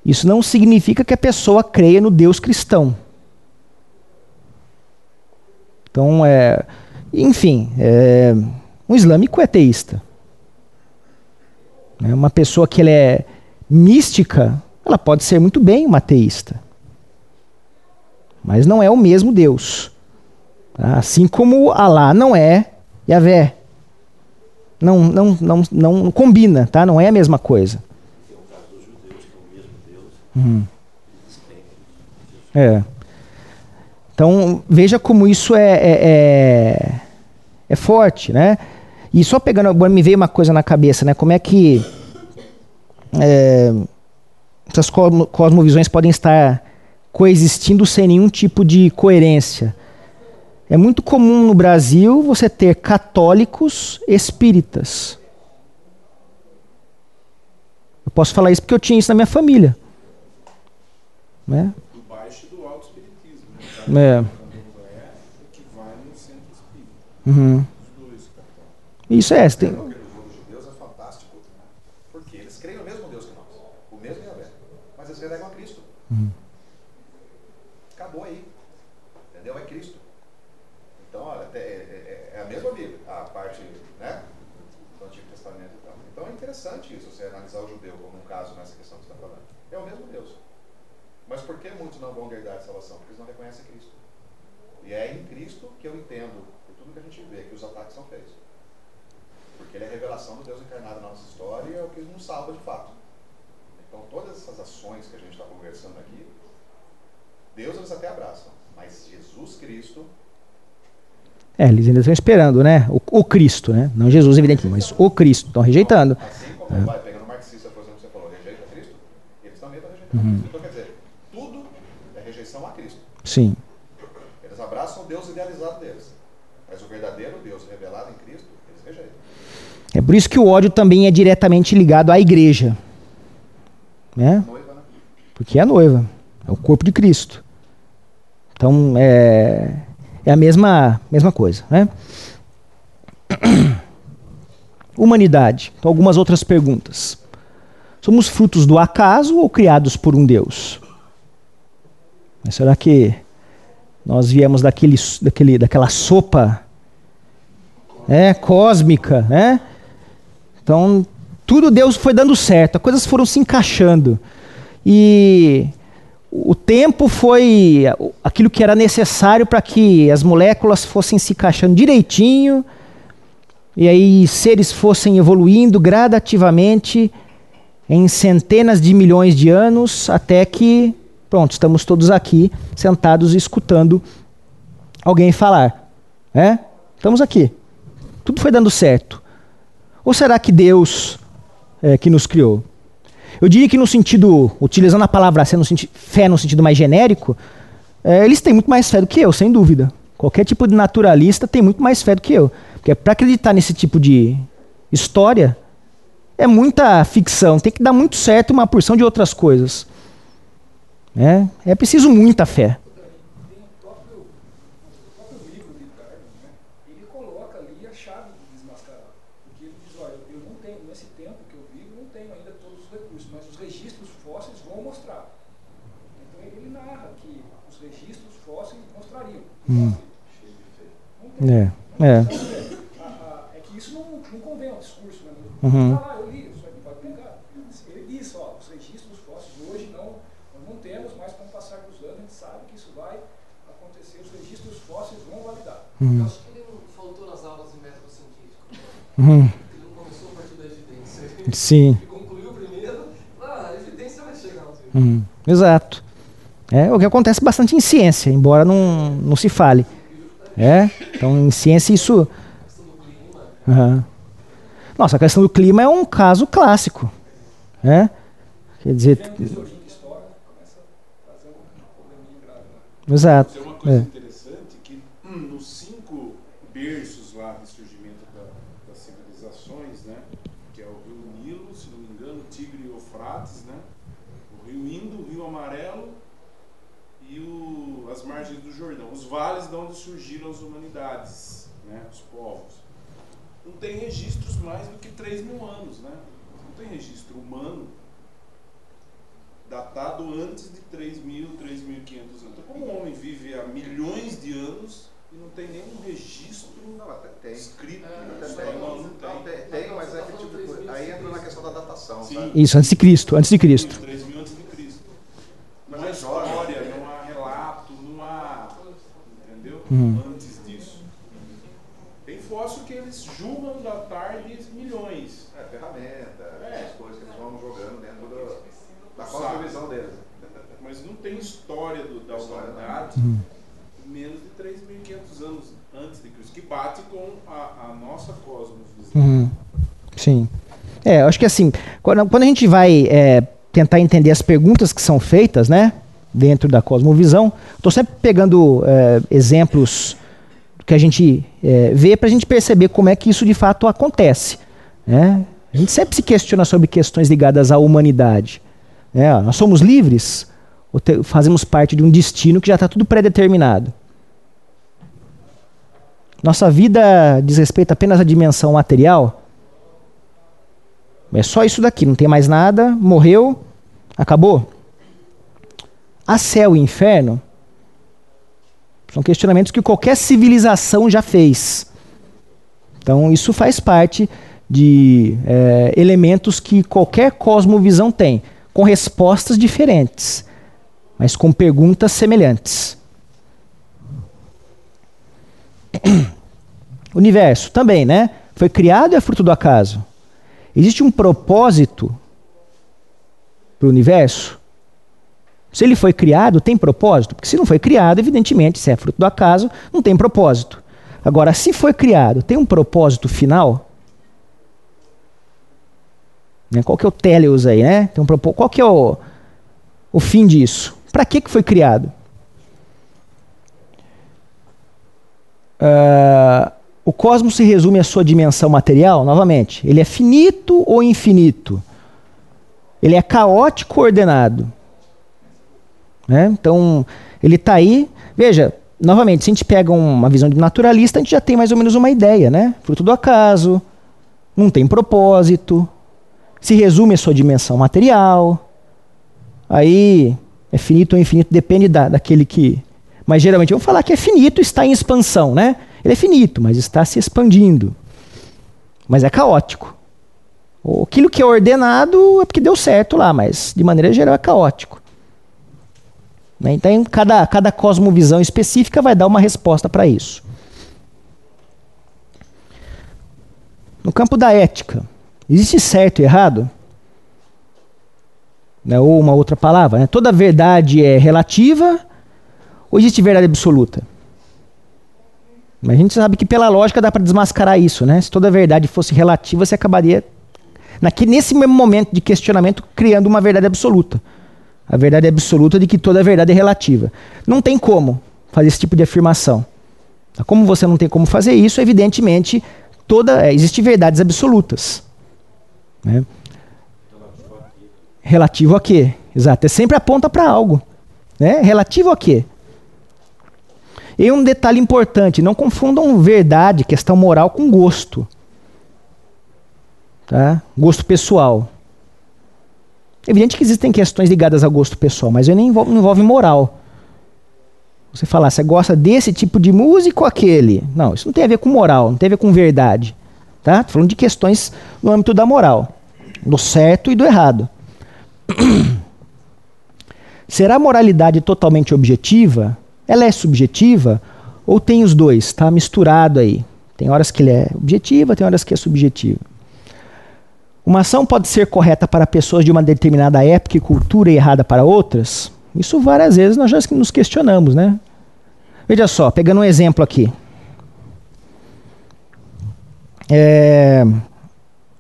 Isso não significa que a pessoa creia no Deus cristão. Então, é, enfim, é, um islâmico é teísta. É uma pessoa que ela é mística, ela pode ser muito bem uma teísta. Mas não é o mesmo Deus. Tá? Assim como Alá não é Yahvé. Não, não, não, não combina, tá? não é a mesma coisa. Uhum. É. Então, veja como isso é, é, é, é forte, né? E só pegando, agora me veio uma coisa na cabeça, né? Como é que é, essas cosmo, cosmovisões podem estar coexistindo sem nenhum tipo de coerência. É muito comum no Brasil você ter católicos espíritas. Eu posso falar isso porque eu tinha isso na minha família. Né? Do baixo e do alto espiritismo. Né? É. É o que vai no centro espírita. Uhum. Os dois. Isso é. tem- Aquele jogo de Deus é fantástico. Porque eles creem no mesmo Deus que nós. O mesmo Yahvé. Mas eles renegam a Cristo. Acabou aí. Entendeu? É Cristo. Então, olha, é, é- é a mesma Bíblia. A parte, né? Do Antigo Testamento e tal. Então é interessante isso, você analisar o judeu como um caso nessa questão que você está falando. É o mesmo Deus. Mas por que muitos não vão herdar a salvação? Porque eles não reconhecem Cristo. E é em Cristo que eu entendo, por tudo que a gente vê, que os ataques são feitos. Porque ele é a revelação do Deus encarnado na nossa história é o que nos salva de fato. Então todas essas ações que a gente está conversando aqui, Deus eles até abraçam. Mas Jesus Cristo, É, eles ainda estão esperando, né? O, o Cristo, né? Não Jesus, evidentemente, mas o Cristo. Estão rejeitando. assim como vai pegando o marxista, por exemplo, você falou, rejeita Cristo, eles também estão rejeitando Cristo. Então quer dizer, tudo é rejeição a Cristo. Sim. Eles abraçam o Deus idealizado deles. Mas o verdadeiro Deus revelado em Cristo, eles rejeitam. É por isso que o ódio também é diretamente ligado à igreja. Né? Porque é a noiva. É o corpo de Cristo. Então, é, é a mesma, mesma coisa. Né? Humanidade. Então, algumas outras perguntas. Somos frutos do acaso ou criados por um Deus? Mas será que nós viemos daquele, daquele, daquela sopa né, cósmica, né? Então, tudo Deus foi dando certo, as coisas foram se encaixando. E o tempo foi aquilo que era necessário para que as moléculas fossem se encaixando direitinho, e aí seres fossem evoluindo gradativamente em centenas de milhões de anos, até que, pronto, estamos todos aqui sentados escutando alguém falar. Né? Estamos aqui. Tudo foi dando certo. Ou será que Deus é, que nos criou? Eu diria que no sentido, utilizando a palavra fé no sentido, fé no sentido mais genérico, é, eles têm muito mais fé do que eu, sem dúvida. Qualquer tipo de naturalista tem muito mais fé do que eu. Porque para acreditar nesse tipo de história, é muita ficção, tem que dar muito certo uma porção de outras coisas. É, é preciso muita fé. Tem o próprio, o próprio livro de Gardner, né? ele coloca ali a chave de desmascarar. Porque ele diz, olha, eu não tenho, nesse tempo que eu vivo, não tenho ainda todos os recursos, mas os registros fósseis vão mostrar. Então ele narra que os registros fósseis mostrariam. Hum. É, é. É, é que isso não, não convém ao discurso, né? Uhum. Lá, eu li, isso aí pode pegar. Ele diz, ó, os registros fósseis hoje não, nós não temos, mas com o passar dos anos a gente sabe que isso vai acontecer, os registros fósseis vão validar. Hum. Eu acho que ele não faltou nas aulas de método científico. Uhum. Ele não começou a partir da evidência. Sim. Ele concluiu primeiro, ah, a evidência vai chegar. um. Uhum. Exato. É o que acontece bastante em ciência, embora não, não se fale. É? Então, em ciência, isso. A questão do clima, Aham. Nossa, a questão do clima é um caso clássico. Né? Quer dizer. Né? Exato. Tem uma coisa É. interessante que hum, nos cinco berços lá de surgimento da- das civilizações, né, que é o rio Nilo, se não me engano, o Tigre e o Eufrates, né, o rio Indo, o rio Amarelo e o- as margens do Jordão, os vales de onde surgiram as humanidades, né, os povos. Não tem registros mais do que 3 mil anos, né? Não tem registro humano datado antes de 3.000, 3.500 anos. Então, como o homem vive há milhões de anos e não tem nenhum registro Não, até tem. escrito, É? Até Só tem. não, não Não, tem. tem, tem, mas é que tipo de coisa. Aí entra na questão da datação, Sim. sabe? Isso, antes de Cristo. Antes de Cristo. 3 mil antes de Cristo. Mas jovem. história, não há relato, não há. Entendeu? Uhum. Antes disso. Tem fóssil que eles julgam datar de milhões. É, ferramenta, É. essas coisas que eles vão jogando dentro do, da cosmovisão deles. Mas não tem história do, da humanidade Uhum. menos de 3.500 anos antes de Cristo, que bate com a, a nossa cosmos. Uhum. Sim. É, eu acho que assim, quando, quando a gente vai é, tentar entender as perguntas que são feitas, né, dentro da cosmovisão, estou sempre pegando é, exemplos que a gente é, vê para a gente perceber como é que isso de fato acontece. Né? A gente sempre se questiona sobre questões ligadas à humanidade. Né? Nós somos livres ou te, fazemos parte de um destino que já está tudo pré-determinado? Nossa vida diz respeito apenas à dimensão material? É só isso daqui, não tem mais nada, morreu, acabou. Há céu e inferno? São questionamentos que qualquer civilização já fez. Então, isso faz parte de é, elementos que qualquer cosmovisão tem, com respostas diferentes, mas com perguntas semelhantes. Universo também, né? Foi criado e é fruto do acaso. Existe um propósito para o universo? Se ele foi criado, tem propósito? Porque se não foi criado, evidentemente, se é fruto do acaso, não tem propósito. Agora, se foi criado, tem um propósito final? Né? Qual que é o teleos aí, né? Tem um. Qual que é o, o fim disso? Para que, que foi criado? Uh, o cosmos se resume à sua dimensão material, novamente. Ele é finito ou infinito? Ele é caótico ou ordenado? Né? Então, ele está aí. Veja, novamente, se a gente pega uma visão de naturalista, a gente já tem mais ou menos uma ideia, né? Fruto do acaso, não tem propósito, se resume à sua dimensão material. Aí, é finito ou infinito, depende da, daquele que. Mas geralmente vamos falar que é finito, está em expansão, né? Ele é finito, mas está se expandindo. Mas é caótico. Aquilo que é ordenado é porque deu certo lá, mas de maneira geral é caótico. Né? Então, cada, cada cosmovisão específica vai dar uma resposta para isso. No campo da ética, existe certo e errado? Né? Ou uma outra palavra, né? toda verdade é relativa ou existe verdade absoluta? Mas a gente sabe que pela lógica dá para desmascarar isso, né? Se toda verdade fosse relativa, você acabaria, naquele, nesse mesmo momento de questionamento, criando uma verdade absoluta. A verdade absoluta de que toda verdade é relativa. Não tem como fazer esse tipo de afirmação. Como você não tem como fazer isso, evidentemente, toda é, existem verdades absolutas. Né? Relativo a quê? Exato. É sempre aponta para algo. Né? Relativo a quê? E um detalhe importante: não confundam verdade, questão moral, com gosto. Tá? Gosto pessoal. É evidente que existem questões ligadas ao gosto pessoal, mas ele não envolve, envolve moral. Você falar, você gosta desse tipo de música ou aquele? Não, isso não tem a ver com moral, não tem a ver com verdade. Tá? Falando de questões no âmbito da moral, do certo e do errado. Será a moralidade totalmente objetiva? Ela é subjetiva? Ou tem os dois? Está misturado aí. Tem horas que ele é objetiva, tem horas que é subjetiva. Uma ação pode ser correta para pessoas de uma determinada época e cultura e errada para outras? Isso várias vezes nós já nos questionamos, né? Veja só, pegando um exemplo aqui. É,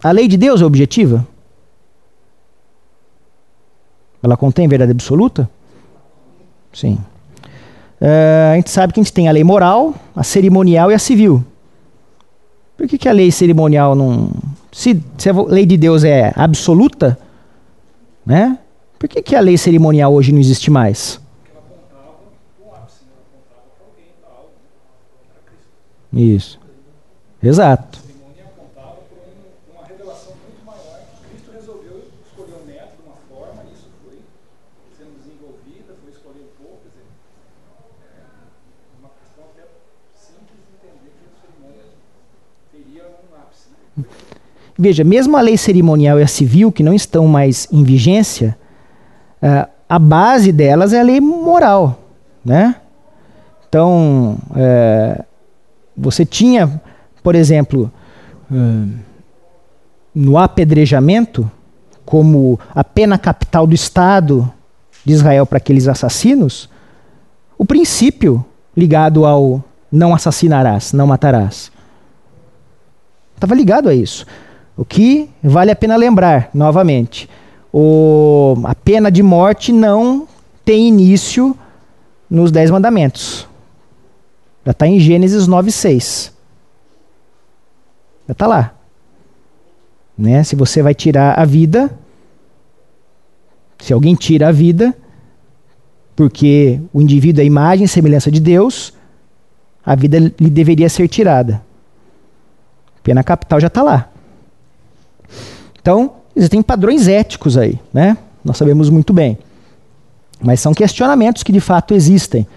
a lei de Deus é objetiva? Ela contém verdade absoluta? Sim. É, a gente sabe que a gente tem a lei moral, a cerimonial e a civil. Por que, que a lei cerimonial não, se, se a lei de Deus é absoluta, né? Por que, que a lei cerimonial hoje não existe mais? Isso. Exato. Veja, mesmo a lei cerimonial e a civil, que não estão mais em vigência, uh, a base delas é a lei moral. Né? Então, uh, você tinha, por exemplo, uh, no apedrejamento, como a pena capital do Estado de Israel para aqueles assassinos, o princípio ligado ao não assassinarás, não matarás. Estava ligado a isso. O que vale a pena lembrar, novamente, o, a pena de morte não tem início nos Dez Mandamentos. Já está em Gênesis 9,6. Já está lá. Né? Se você vai tirar a vida, se alguém tira a vida, porque o indivíduo é imagem e semelhança de Deus, a vida lhe deveria ser tirada. Pena capital já está lá. Então, existem padrões éticos aí, né? Nós sabemos muito bem. Mas são questionamentos que de fato existem.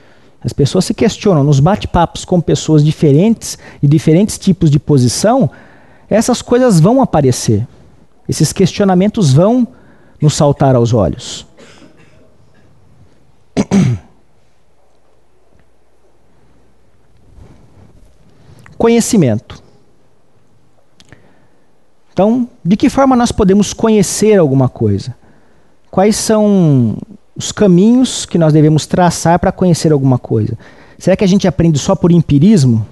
As pessoas se questionam nos bate-papos com pessoas diferentes, de diferentes tipos de posição, essas coisas vão aparecer. Esses questionamentos vão nos saltar aos olhos. Conhecimento. Então, de que forma nós podemos conhecer alguma coisa? Quais são os caminhos que nós devemos traçar para conhecer alguma coisa? Será que a gente aprende só por empirismo?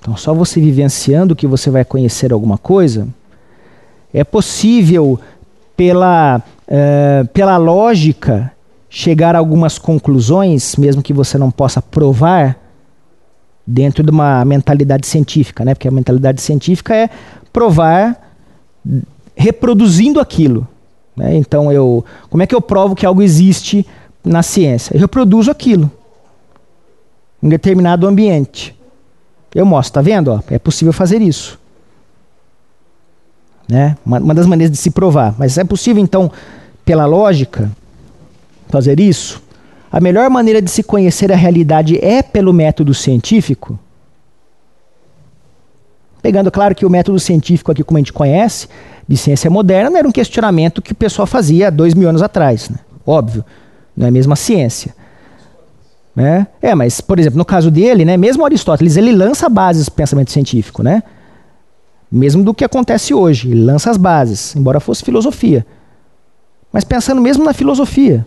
Então, só você vivenciando que você vai conhecer alguma coisa? É possível, pela, uh, pela lógica, chegar a algumas conclusões, mesmo que você não possa provar, dentro de uma mentalidade científica, né? Porque a mentalidade científica é provar reproduzindo aquilo. Né? Então, eu, como é que eu provo que algo existe na ciência? Eu reproduzo aquilo em determinado ambiente. Eu mostro, tá vendo? Ó, é possível fazer isso. Né? Uma, uma das maneiras de se provar. Mas é possível, então, pela lógica, fazer isso? A melhor maneira de se conhecer a realidade é pelo método científico? Pegando claro que o método científico aqui, como a gente conhece, de ciência moderna, era um questionamento que o pessoal fazia dois mil anos atrás. Né? Óbvio, não é a mesma ciência. Né? É, mas, por exemplo, no caso dele, né, mesmo Aristóteles, ele lança bases do pensamento científico, né? Mesmo do que acontece hoje, ele lança as bases, embora fosse filosofia. Mas pensando mesmo na filosofia,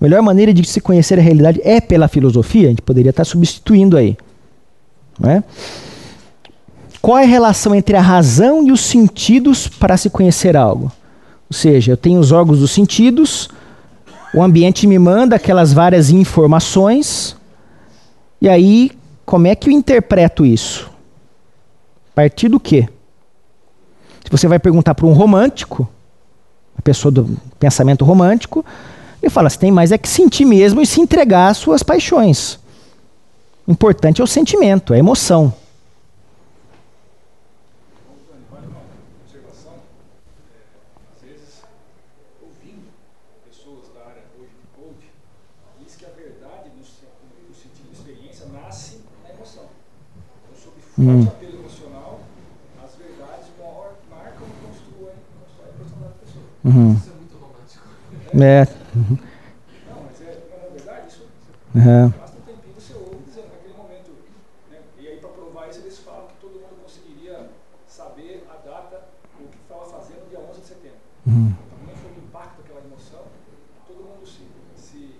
a melhor maneira de se conhecer a realidade é pela filosofia, a gente poderia estar substituindo aí. Né? Qual é a relação entre a razão e os sentidos para se conhecer algo? Ou seja, eu tenho os órgãos dos sentidos, o ambiente me manda aquelas várias informações, e aí como é que eu interpreto isso? A partir do quê? Se você vai perguntar para um romântico, a pessoa do pensamento romântico, ele fala: você tem mais é que sentir mesmo e se entregar às suas paixões. O importante é o sentimento, é a emoção. Hum. emocional, as verdades marcam e constroem, a personalidade da pessoa. Uhum. Isso é muito romântico. É. Uhum. Não, mas é, na verdade, isso uhum. um tempinho naquele momento. E aí, para provar isso, eles falam que todo mundo conseguiria saber a data, o que estava fazendo dia 11 de setembro. Também foi o impacto daquela emoção, todo mundo se, se,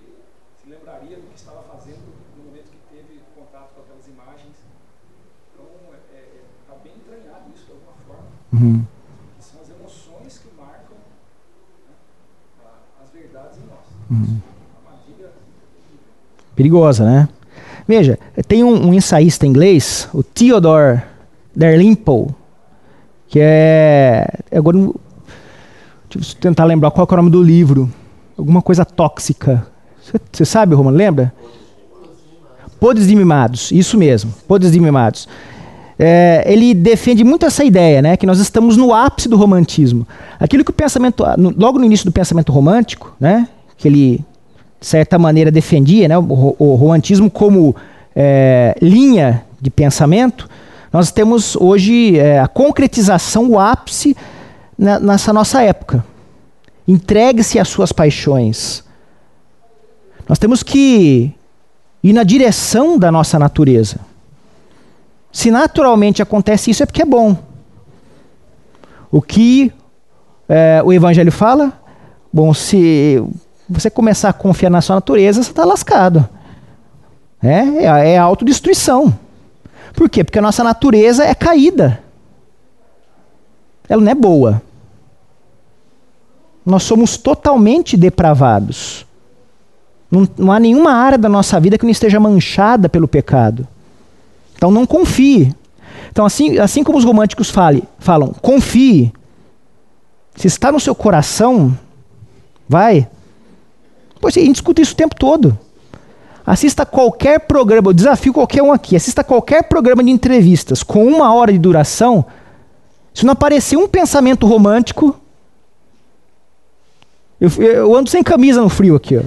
se lembraria do que estava fazendo no momento que teve contato com aquelas imagens. Uhum. São as emoções que marcam né, as verdades em nós. Uhum. Perigosa, né? Veja, tem um, um ensaísta inglês, o Theodore Dalrymple, que é. Agora, deixa eu tentar lembrar qual é o nome do livro. Alguma coisa tóxica. Você sabe, Romano? Lembra? Podres de mimados. Isso mesmo, podres de mimados é, ele defende muito essa ideia, né, que nós estamos no ápice do romantismo. Aquilo que o pensamento, logo no início do pensamento romântico, né, que ele de certa maneira defendia, né, o, o romantismo como é, linha de pensamento, nós temos hoje é, a concretização, o ápice na, nessa nossa época. Entregue-se às suas paixões. Nós temos que ir na direção da nossa natureza. Se naturalmente acontece isso, é porque é bom. O que é, o Evangelho fala? Bom, se você começar a confiar na sua natureza, você está lascado. É, é, é autodestruição. Por quê? Porque a nossa natureza é caída. Ela não é boa. Nós somos totalmente depravados. Não, não há nenhuma área da nossa vida que não esteja manchada pelo pecado. Então não confie. Então, assim, assim como os românticos fale, falam, confie. Se está no seu coração, vai. Pois a gente escuta isso o tempo todo. Assista qualquer programa, eu desafio qualquer um aqui, assista qualquer programa de entrevistas com uma hora de duração. Se não aparecer um pensamento romântico, eu, eu ando sem camisa no frio aqui, ó.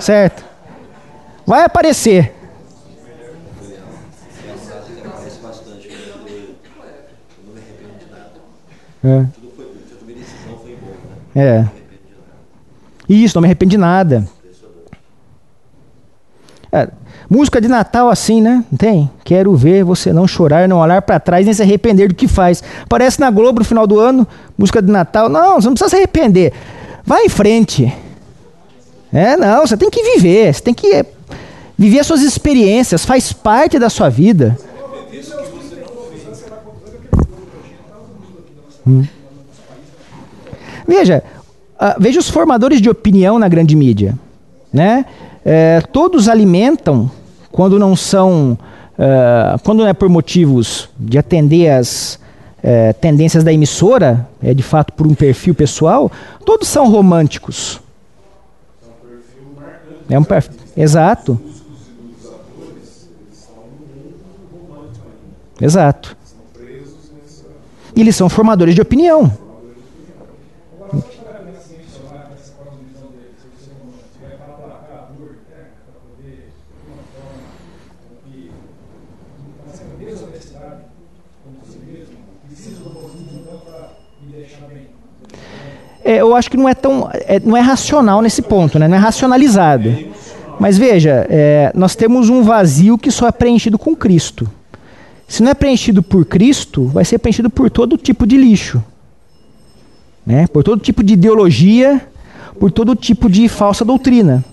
Certo? Vai aparecer. É. É. Isso, não me arrependo de nada. É, música de Natal assim, né? Tem? Quero ver você não chorar, não olhar para trás, nem se arrepender do que faz. Parece na Globo no final do ano, música de Natal. Não, você não precisa se arrepender. Vai em frente. É, não, você tem que viver, você tem que viver as suas experiências, faz parte da sua vida. Hum. Veja, uh, veja os formadores de opinião na grande mídia, né? É, todos alimentam quando não são, uh, quando não é por motivos de atender às uh, tendências da emissora, é de fato por um perfil pessoal, todos são românticos. É um perfil, exato. Exato. E eles são formadores de opinião. É, eu acho que não é tão, é, não é racional nesse ponto, né? não é racionalizado. Mas veja, é, nós temos um vazio que só é preenchido com Cristo. Se não é preenchido por Cristo, vai ser preenchido por todo tipo de lixo. Né? Por todo tipo de ideologia, por todo tipo de falsa doutrina.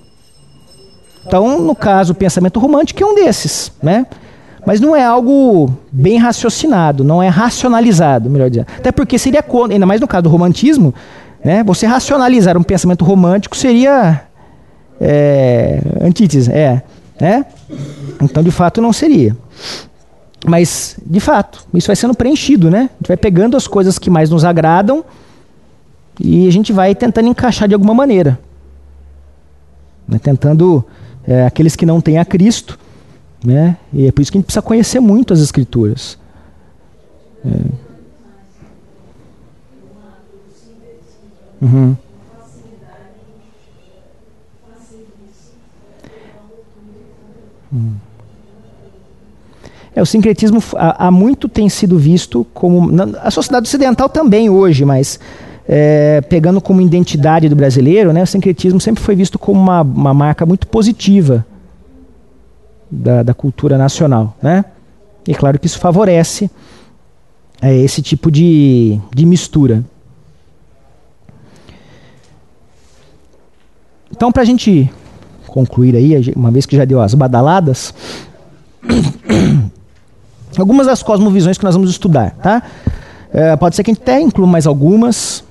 Então, no caso, o pensamento romântico é um desses. Né? Mas não é algo bem raciocinado, não é racionalizado, melhor dizendo. Até porque seria, ainda mais no caso do romantismo, né? Você racionalizar um pensamento romântico seria é, antítese, é, né? Então, de fato, não seria. Mas, de fato, isso vai sendo preenchido, né? A gente vai pegando as coisas que mais nos agradam e a gente vai tentando encaixar de alguma maneira. Né? Tentando, é, aqueles que não têm a Cristo, né? E é por isso que a gente precisa conhecer muito as Escrituras. É. Uhum. Hum. É, o sincretismo há, muito tem sido visto como. a sociedade ocidental também hoje, mas é, pegando como identidade do brasileiro, né, o sincretismo sempre foi visto como uma, uma marca muito positiva da, da cultura nacional. Né? E claro que isso favorece é, esse tipo de, de mistura. Então, para a gente concluir aí, uma vez que já deu as badaladas, algumas das cosmovisões que nós vamos estudar, tá? É, pode ser que a gente até inclua mais algumas,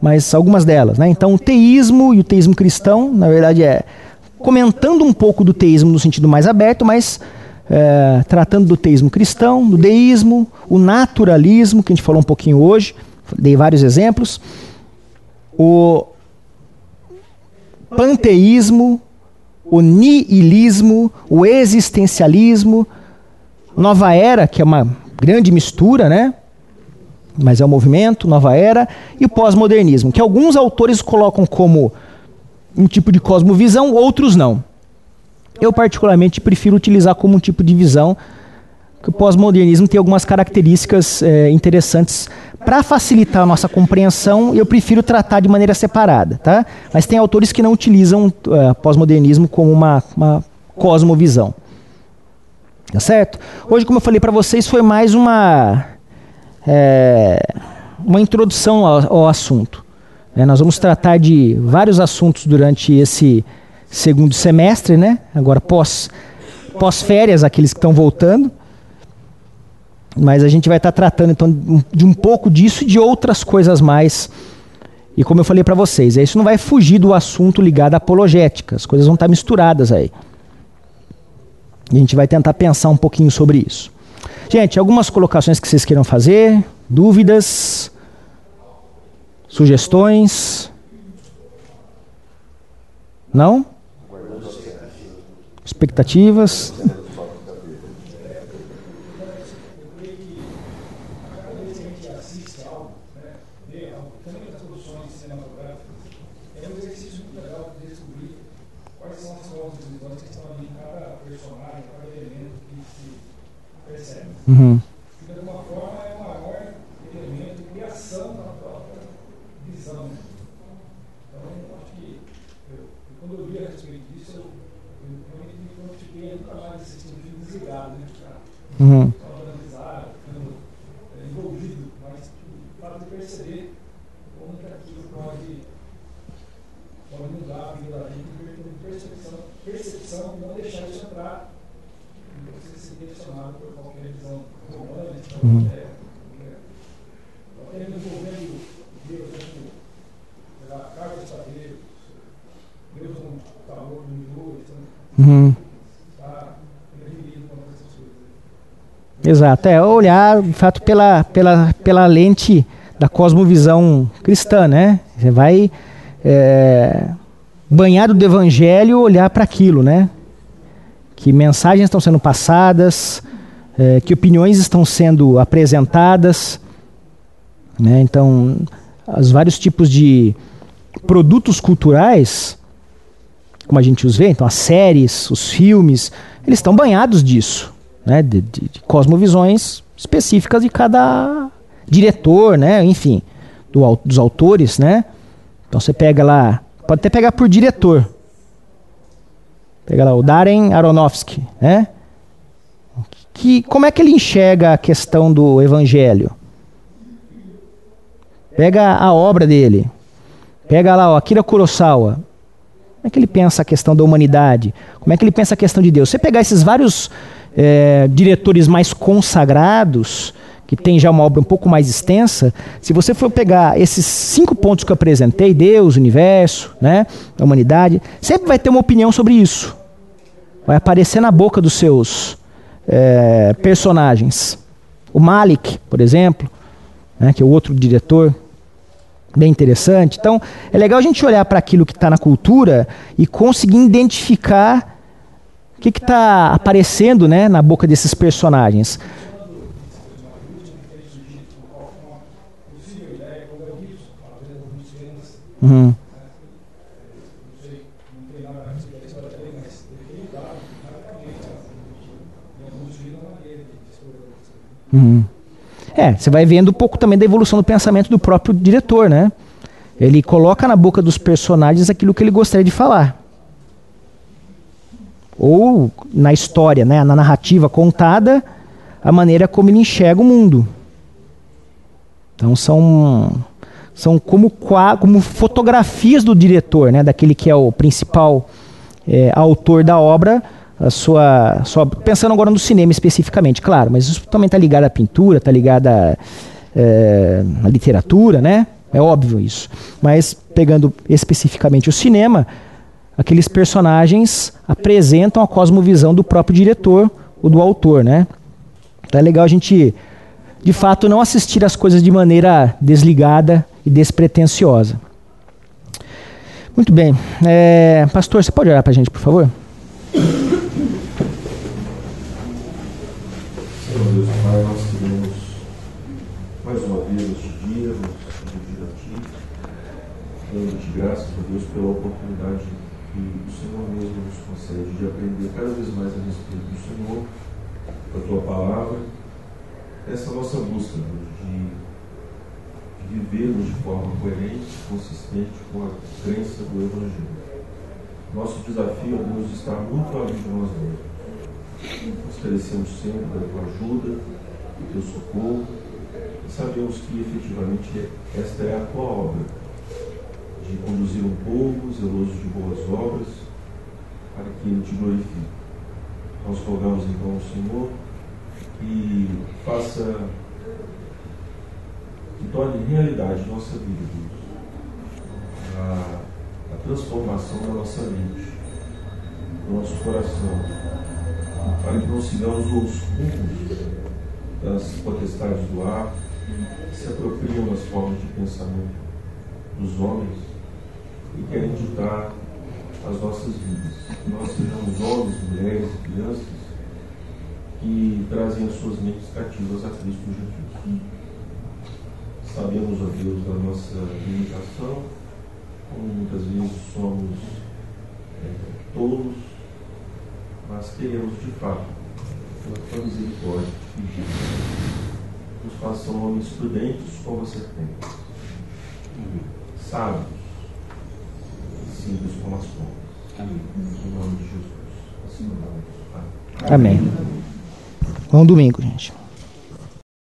mas algumas delas, né? Então, o teísmo e o teísmo cristão, na verdade, é comentando um pouco do teísmo no sentido mais aberto, mas é, tratando do teísmo cristão, do deísmo, o naturalismo, que a gente falou um pouquinho hoje, dei vários exemplos, o panteísmo, o niilismo, o existencialismo, nova era, que é uma grande mistura, né? Mas é um movimento, nova era, e o pós-modernismo, que alguns autores colocam como um tipo de cosmovisão, outros não. Eu particularmente prefiro utilizar como um tipo de visão que o pós-modernismo tem algumas características é, interessantes para facilitar a nossa compreensão, eu prefiro tratar de maneira separada, tá? Mas tem autores que não utilizam uh, pós-modernismo como uma, uma cosmovisão. Tá certo? Hoje, como eu falei para vocês, foi mais uma, é, uma introdução ao, ao assunto. É, nós vamos tratar de vários assuntos durante esse segundo semestre, né? Agora pós, pós-férias, aqueles que estão voltando. Mas a gente vai estar tá tratando então de um pouco disso e de outras coisas mais. E como eu falei para vocês, isso não vai fugir do assunto ligado à apologética. As coisas vão estar tá misturadas aí. E a gente vai tentar pensar um pouquinho sobre isso. Gente, algumas colocações que vocês queiram fazer? Dúvidas? Sugestões? Não? Expectativas? Uhum. de alguma forma é o maior elemento de criação da própria visão. Né? Então, acho que eu, quando eu li a respeito disso, eu, eu realmente me prontifiquei a nunca mais assistir um filme desligado, né? Pra, Uhum. só analisar, ficando é, envolvido, mas o fato de perceber como que aquilo pode, pode mudar a vida da gente, ter percepção, percepção e não deixar isso entrar e você ser direcionado por qualquer visão humana. Então, Uhum. é, é, até envolvendo Deus, né, como a carga dos padeiros, Deus não falou, não mirou, então Uhum. está prevenido contra essas coisas. Exato, é olhar de fato pela, pela, pela lente da cosmovisão cristã, né? Você vai é, banhado do evangelho olhar para aquilo, né? Que mensagens estão sendo passadas, é, que opiniões estão sendo apresentadas, né? Então, os vários tipos de produtos culturais, como a gente os vê, então as séries, os filmes, eles estão banhados disso né, de, de- de cosmovisões específicas de cada diretor, né, enfim, do dos autores, né. Então você pega lá, pode até pegar por diretor. Pega lá o Darren Aronofsky, né? Que, como é que ele enxerga a questão do evangelho? Pega a obra dele. Pega lá o Akira Kurosawa. Como é que ele pensa a questão da humanidade? Como é que ele pensa a questão de Deus? Você pegar esses vários eh, diretores mais consagrados, que tem já uma obra um pouco mais extensa, se você for pegar esses cinco pontos que eu apresentei, Deus, universo, né, a humanidade, sempre vai ter uma opinião sobre isso. Vai aparecer na boca dos seus eh, personagens. O Malik, por exemplo, né, que é outro diretor, bem interessante. Então, é legal a gente olhar para aquilo que está na cultura e conseguir identificar que está aparecendo né, na boca desses personagens. Uhum. Uhum. É, você vai vendo um pouco também da evolução do pensamento do próprio diretor, né? Ele coloca na boca dos personagens aquilo que ele gostaria de falar. Ou na história, né, na narrativa contada, a maneira como ele enxerga o mundo. Então são são como, como fotografias do diretor, né, daquele que é o principal é, autor da obra, a sua, sua- pensando agora no cinema especificamente, claro, mas isso também está ligado à pintura, está ligado à, é, à literatura, né? É óbvio isso. Mas pegando especificamente o cinema, aqueles personagens apresentam a cosmovisão do próprio diretor ou do autor, né? Então é legal a gente, de fato, não assistir as coisas de maneira desligada e despretensiosa. Muito bem. É, pastor, você pode olhar para a gente, por favor? Senhor Deus Pai, nós queremos mais uma vez este dia nos dirigir a Ti, dando-te graças Deus pela oportunidade que o Senhor mesmo nos concede de aprender cada vez mais a respeito do Senhor, da Tua palavra, essa nossa busca Deus, de, de vivermos de forma coerente, consistente com a crença do Evangelho. Nosso desafio, Deus, está muito além de nós mesmos. Nós carecemos sempre da tua ajuda, do teu socorro, e sabemos que efetivamente esta é a tua obra, de conduzir um povo zeloso de boas obras, para que ele te glorifique. Nós rogamos então ao Senhor que faça, que torne realidade nossa vida, Deus, a, a transformação da nossa mente, do nosso coração para que não sigamos os rumos das potestades do ar, que se apropriam das formas de pensamento dos homens e querem ditar as nossas vidas. Que nós sejamos homens, mulheres e crianças que trazem as suas mentes cativas a Cristo Jesus. Sabemos, ó Deus, da nossa limitação, como muitas vezes somos é, tolos, mas queremos de fato, pela tua misericórdia, pedir. Nos façam homens prudentes como você tem, sábios, simples como as. Amém. Em nome de Jesus. Assim oramos. Amém. Bom domingo, gente.